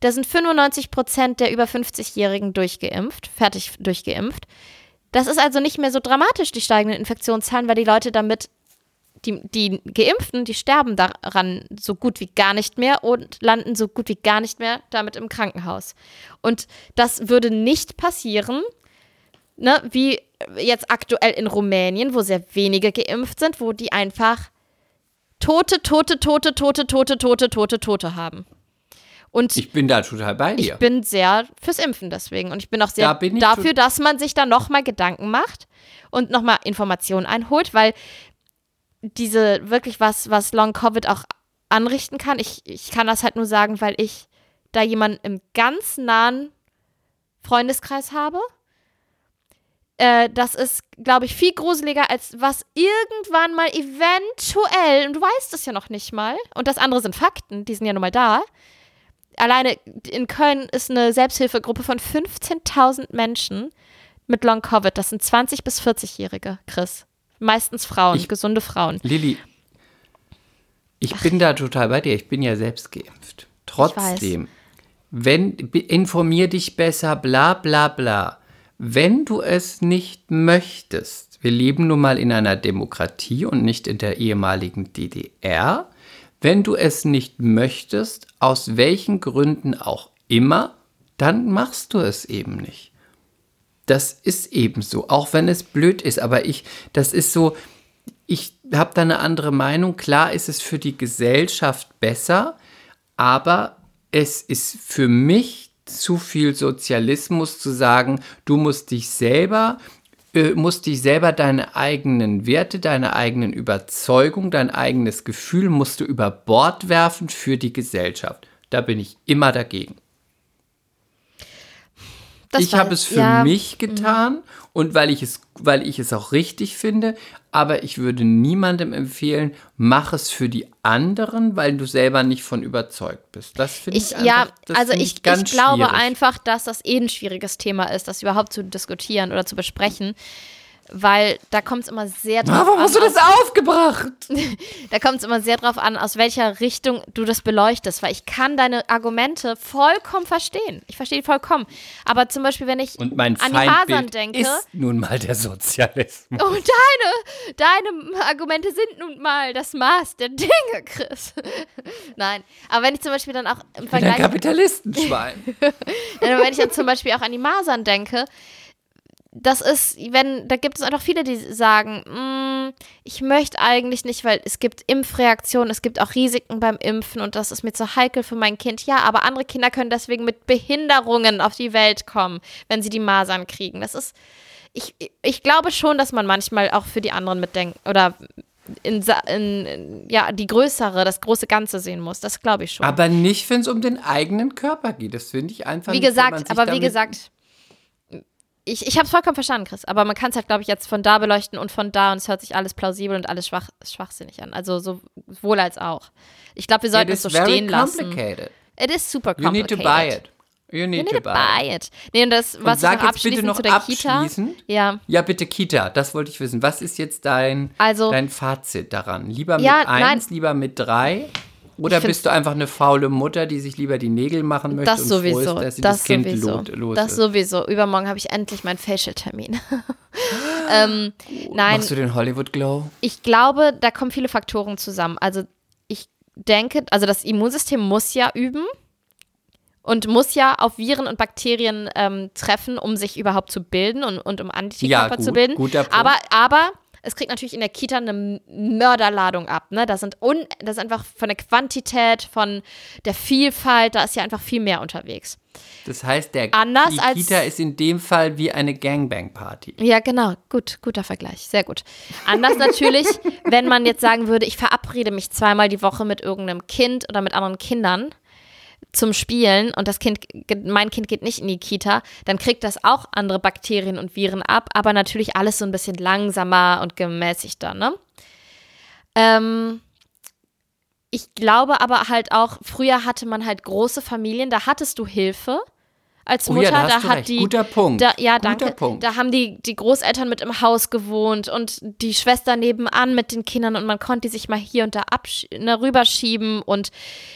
da sind 95 Prozent der über 50-Jährigen durchgeimpft, fertig durchgeimpft. Das ist also nicht mehr so dramatisch, die steigenden Infektionszahlen, weil die Leute damit, die, die Geimpften, die sterben daran so gut wie gar nicht mehr und landen so gut wie gar nicht mehr damit im Krankenhaus. Und das würde nicht passieren, ne, wie jetzt aktuell in Rumänien, wo sehr wenige geimpft sind, wo die einfach tote, tote, tote, tote, tote, tote, tote, tote haben. Und Ich bin da total bei ich dir. bin sehr fürs Impfen deswegen. Und ich bin auch sehr Da bin ich dafür, dass man sich da nochmal Gedanken macht und nochmal Informationen einholt, weil diese wirklich was, was Long Covid auch anrichten kann. Ich, ich kann das halt nur sagen, weil ich da jemanden im ganz nahen Freundeskreis habe. Äh, das ist, glaube ich, viel gruseliger, als was irgendwann mal eventuell, und du weißt es ja noch nicht mal, und das andere sind Fakten, die sind ja nun mal da, alleine in Köln ist eine Selbsthilfegruppe von 15.000 Menschen mit Long Covid. Das sind 20 bis 40-Jährige, Chris. Meistens Frauen, Ich- gesunde Frauen. Lilly, ich bin da total bei dir. Ich bin ja selbst geimpft. Trotzdem, wenn, informier dich besser, bla bla bla. Wenn du es nicht möchtest, wir leben nun mal in einer Demokratie und nicht in der ehemaligen DDR. Wenn du es nicht möchtest, aus welchen Gründen auch immer, dann machst du es eben nicht. Das ist eben so, auch wenn es blöd ist. Aber ich, das ist so, ich habe da eine andere Meinung. Klar ist es für die Gesellschaft besser, aber es ist für mich zu viel Sozialismus zu sagen, du musst dich selber, äh, musst dich selber deine eigenen Werte, deine eigenen Überzeugungen, dein eigenes Gefühl musst du über Bord werfen für die Gesellschaft. Da bin ich immer dagegen Das ich habe es für ja, mich getan und weil ich es, weil ich es auch richtig finde, aber ich würde niemandem empfehlen, mach es für die anderen, weil du selber nicht von überzeugt bist. Das finde ich, Ich, einfach, ja, also ich, ich, ganz glaube schwierig. einfach, dass das eh ein schwieriges Thema ist, das überhaupt zu diskutieren oder zu besprechen. Weil da kommt es immer sehr drauf Warum an. hast du das aufgebracht? [laughs] da kommt es immer sehr drauf an, aus welcher Richtung du das beleuchtest. Weil ich kann deine Argumente vollkommen verstehen. Ich verstehe die vollkommen. Aber zum Beispiel, wenn ich Und mein an die Masern Feindbild denke. ist nun mal der Sozialismus. Und deine, deine Argumente sind nun mal das Maß der Dinge, Chris. [laughs] Nein, aber wenn ich zum Beispiel dann auch im Ich bin ein Vergleich Kapitalistenschwein. [laughs] Wenn ich dann zum Beispiel auch an die Masern denke, das ist, wenn, da gibt es einfach viele, die sagen, "Mm, ich möchte eigentlich nicht, weil es gibt Impfreaktionen, es gibt auch Risiken beim Impfen und das ist mir zu heikel für mein Kind. Ja, aber andere Kinder können deswegen mit Behinderungen auf die Welt kommen, wenn sie die Masern kriegen. Das ist, ich, ich glaube schon, dass man manchmal auch für die anderen mitdenkt oder in, in, ja, die größere, das große Ganze sehen muss. Das glaube ich schon. aber nicht, wenn es um den eigenen Körper geht. Das finde ich einfach Wie nicht, gesagt, sich aber wie gesagt, ich, ich habe es vollkommen verstanden, Chris, aber man kann es halt, glaube ich, jetzt von da beleuchten und von da und es hört sich alles plausibel und alles schwach, schwachsinnig an. Also sowohl als auch. Ich glaube, wir sollten es so stehen lassen. complicated. It is super You need complicated. to buy it. You need, You need to to buy it. buy it. Nee, und das, was sag ich noch jetzt bitte noch zu der Kita. Ja, Ja, bitte Kita, das wollte ich wissen. Was ist jetzt dein, Also- dein Fazit daran? Lieber mit Ja, eins, nein. lieber mit drei? Oder bist du einfach eine faule Mutter, die sich lieber die Nägel machen möchte das und sowieso. froh ist, dass sie das das, Kind sowieso. los das ist? sowieso. Übermorgen habe ich endlich meinen Facial-Termin. [laughs] ähm, nein, Machst du den Hollywood Glow? ich glaube, da kommen viele Faktoren zusammen. Also ich denke, also das Immunsystem muss ja üben und muss ja auf Viren und Bakterien ähm, treffen, um sich überhaupt zu bilden und, und um Antikörper Ja, gut, zu bilden. guter Punkt. Aber, aber es kriegt natürlich in der Kita eine Mörderladung ab. Ne? Da sind un das ist einfach von der Quantität, von der Vielfalt, da ist ja einfach viel mehr unterwegs. Das heißt, der, Anders die als- Kita ist in dem Fall wie eine Gangbang-Party. Ja, genau. Gut, guter Vergleich. Sehr gut. Anders natürlich, [laughs] wenn man jetzt sagen würde, ich verabrede mich zweimal die Woche mit irgendeinem Kind oder mit anderen Kindern zum Spielen und das Kind, mein Kind geht nicht in die Kita, dann kriegt das auch andere Bakterien und Viren ab, aber natürlich alles so ein bisschen langsamer und gemäßigter, ne? Ähm, ich glaube aber halt auch, früher hatte man halt große Familien, da hattest du Hilfe als Oh Mutter, ja, da da hat recht. die Guter Punkt. da, ja, Guter danke. Punkt. Da haben die, die Großeltern mit im Haus gewohnt und die Schwester nebenan mit den Kindern und man konnte die sich mal hier und da absch ne, rüberschieben und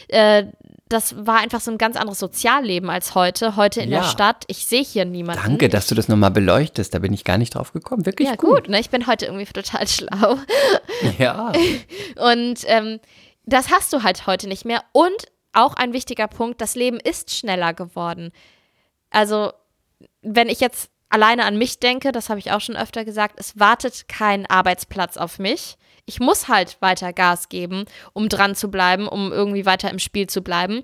äh, das war einfach so ein ganz anderes Sozialleben als heute. Heute in Ja. der Stadt, ich sehe hier niemanden. Danke, dass du das nochmal beleuchtest. Da bin ich gar nicht drauf gekommen. Wirklich Ja, gut, ne? ich bin heute irgendwie total [laughs] schlau. Ja. [laughs] Und ähm, das hast du halt heute nicht mehr. Und auch ein wichtiger Punkt, das Leben ist schneller geworden. Also, wenn ich jetzt alleine an mich denke, das habe ich auch schon öfter gesagt, es wartet kein Arbeitsplatz auf mich. Ich muss halt weiter Gas geben, um dran zu bleiben, um irgendwie weiter im Spiel zu bleiben.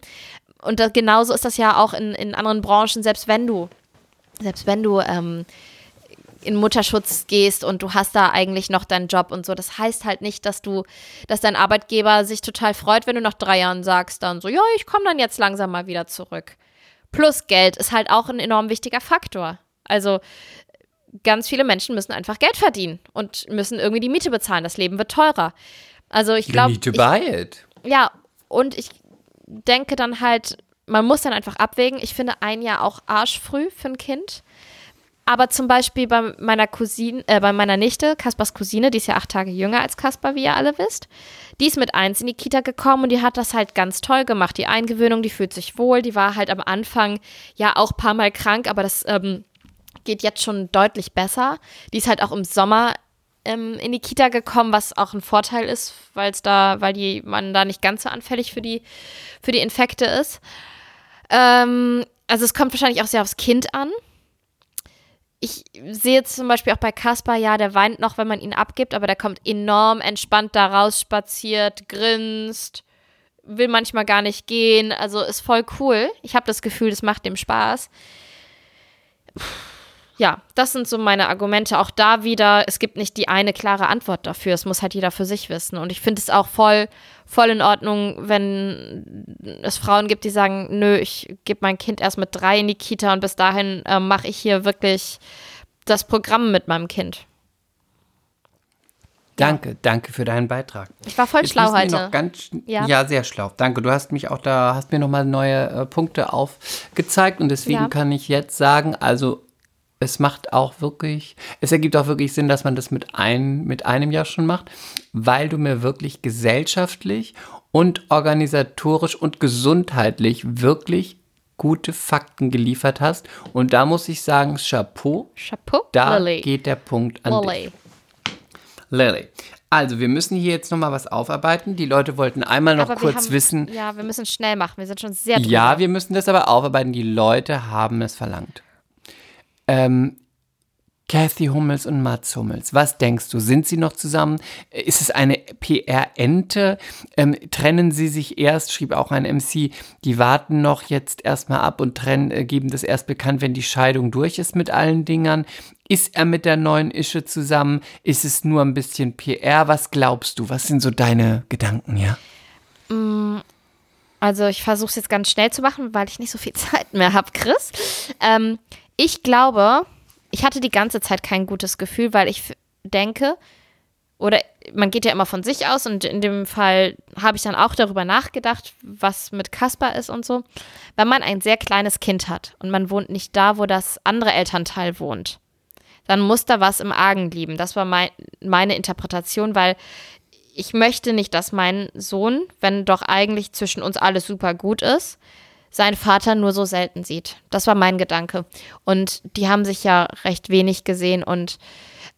Und das, genauso ist das ja auch in, in anderen Branchen, selbst wenn du, selbst wenn du ähm, in Mutterschutz gehst und du hast da eigentlich noch deinen Job und so. Das heißt halt nicht, dass du, dass dein Arbeitgeber sich total freut, wenn du nach drei Jahren sagst dann so, ja, ich komme dann jetzt langsam mal wieder zurück. Plus Geld ist halt auch ein enorm wichtiger Faktor. Also ganz viele Menschen müssen einfach Geld verdienen und müssen irgendwie die Miete bezahlen. Das Leben wird teurer. Also ich You glaube, need to buy it. ja, und ich denke dann halt, man muss dann einfach abwägen. Ich finde ein Jahr auch arschfrüh für ein Kind. Aber zum Beispiel bei meiner Cousine, äh, bei meiner Nichte, Kaspers Cousine, die ist ja acht Tage jünger als Kasper, wie ihr alle wisst. Die ist mit eins in die Kita gekommen und die hat das halt ganz toll gemacht. Die Eingewöhnung, die fühlt sich wohl. Die war halt am Anfang ja auch ein paar Mal krank, aber das ähm, geht jetzt schon deutlich besser. Die ist halt auch im Sommer ähm, in die Kita gekommen, was auch ein Vorteil ist, weil es da, weil die man da nicht ganz so anfällig für die für die Infekte ist. Ähm, also es kommt wahrscheinlich auch sehr aufs Kind an. Ich sehe jetzt zum Beispiel auch bei Kaspar, ja, der weint noch, wenn man ihn abgibt, aber der kommt enorm entspannt da raus, spaziert, grinst, will manchmal gar nicht gehen. Also ist voll cool. Ich habe das Gefühl, das macht dem Spaß ja, das sind so meine Argumente. Auch da wieder, es gibt nicht die eine klare Antwort dafür. Es muss halt jeder für sich wissen. Und ich finde es auch voll, voll in Ordnung, wenn es Frauen gibt, die sagen, nö, ich gebe mein Kind erst mit drei in die Kita und bis dahin äh, mache ich hier wirklich das Programm mit meinem Kind. Danke, danke für deinen Beitrag. Ich war voll Jetzt schlau heute. Noch ganz, Ja. ja. sehr schlau. Danke. Du hast mich auch da, hast mir nochmal neue äh, Punkte aufgezeigt und deswegen Ja. kann ich jetzt sagen, also es macht auch wirklich, es ergibt auch wirklich Sinn, dass man das mit, ein, mit einem Jahr schon macht, weil du mir wirklich gesellschaftlich und organisatorisch und gesundheitlich wirklich gute Fakten geliefert hast. Und da muss ich sagen, Chapeau, Chapeau, da Lilly. geht der Punkt an dich. Lilly. Lily. Also, wir müssen hier jetzt nochmal was aufarbeiten. Die Leute wollten einmal noch kurz haben, wissen. Ja, wir müssen schnell machen. Wir sind schon sehr drüber. Ja, wir müssen das aber aufarbeiten. Die Leute haben es verlangt. Ähm, Kathy Hummels und Mats Hummels, was denkst du? Sind sie noch zusammen? Ist es eine PR-Ente? Ähm, trennen sie sich erst? Schrieb auch ein MC, die warten noch jetzt erstmal ab und trennen, äh, geben das erst bekannt, wenn die Scheidung durch ist mit allen Dingern. Ist er mit der neuen Ische zusammen? Ist es nur ein bisschen PR? Was glaubst du? Was sind so deine Gedanken, ja? Also ich versuche es jetzt ganz schnell zu machen, weil ich nicht so viel [laughs] Zeit mehr habe, Chris. Ähm, ich glaube, ich hatte die ganze Zeit kein gutes Gefühl, weil ich denke, oder man geht ja immer von sich aus und in dem Fall habe ich dann auch darüber nachgedacht, was mit Kasper ist und so. Wenn man ein sehr kleines Kind hat und man wohnt nicht da, wo das andere Elternteil wohnt, dann muss da was im Argen liegen. Das war mein, meine Interpretation, weil ich möchte nicht, dass mein Sohn, wenn doch eigentlich zwischen uns alles super gut ist, seinen Vater nur so selten sieht. Das war mein Gedanke. Und die haben sich ja recht wenig gesehen und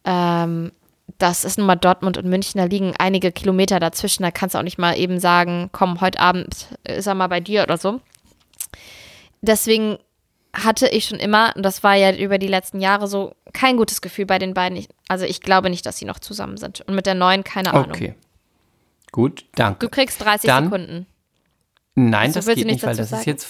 ähm, das ist nun mal Dortmund und München, da liegen einige Kilometer dazwischen. Da kannst du auch nicht mal eben sagen, komm, heute Abend ist er mal bei dir oder so. Deswegen hatte ich schon immer, und das war ja über die letzten Jahre so, kein gutes Gefühl bei den beiden. Also ich glaube nicht, dass sie noch zusammen sind. Und mit der neuen keine Ahnung. Okay. Gut, danke. Du kriegst 30 Dann- Sekunden. Nein, Also das geht nicht, weil das ist sagen? jetzt.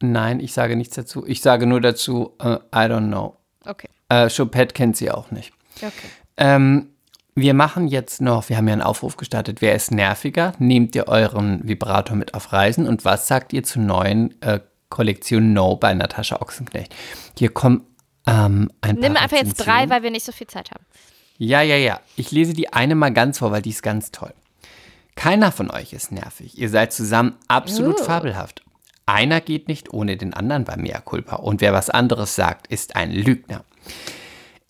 Nein, ich sage nichts dazu. Ich sage nur dazu, äh, I don't know. Okay. Äh, Chopette kennt sie auch nicht. Okay. Ähm, wir machen jetzt noch, wir haben ja einen Aufruf gestartet. Wer ist nerviger? Nehmt ihr euren Vibrator mit auf Reisen? Und was sagt ihr zur neuen äh, Kollektion No bei Natascha Ochsenknecht? Hier kommen ähm, ein Nimm paar einfach jetzt drei, weil wir nicht so viel Zeit haben. Ja, ja, ja. Ich lese die eine mal ganz vor, weil die ist ganz toll. Keiner von euch ist nervig. Ihr seid zusammen absolut Oh. fabelhaft. Einer geht nicht ohne den anderen bei Mea Culpa. Und wer was anderes sagt, ist ein Lügner.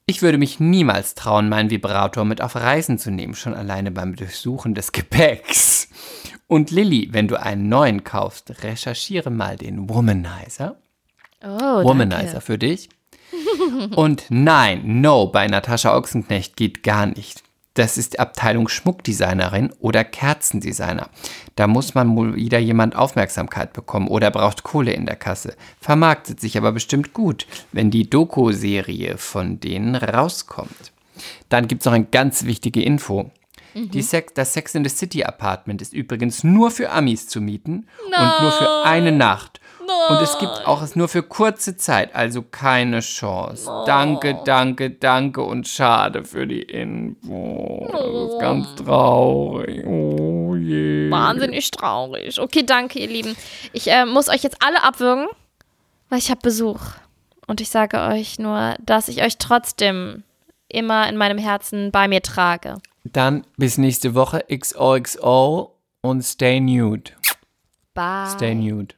Ich würde mich niemals trauen, meinen Vibrator mit auf Reisen zu nehmen, schon alleine beim Durchsuchen des Gepäcks. Und Lilly, wenn du einen neuen kaufst, recherchiere mal den Womanizer. Oh, Womanizer danke. für dich. Und nein, no, bei Natascha Ochsenknecht geht gar nicht. Das ist die Abteilung Schmuckdesignerin oder Kerzendesigner. Da muss man wohl wieder jemand Aufmerksamkeit bekommen oder braucht Kohle in der Kasse. Vermarktet sich aber bestimmt gut, wenn die Doku-Serie von denen rauskommt. Dann gibt es noch eine ganz wichtige Info. Die Sex, das Sex in the City Apartment ist übrigens nur für Amis zu mieten und nur für eine Nacht. Und es gibt auch es nur für kurze Zeit, also keine Chance. Danke, danke, danke und schade für die Info. Das ist ganz traurig. Oh je. Wahnsinnig traurig. Okay, danke, ihr Lieben. Ich äh, muss euch jetzt alle abwürgen, weil ich habe Besuch. Und ich sage euch nur, dass ich euch trotzdem immer in meinem Herzen bei mir trage. Dann bis nächste Woche. XOXO und stay nude. Bye. Stay nude.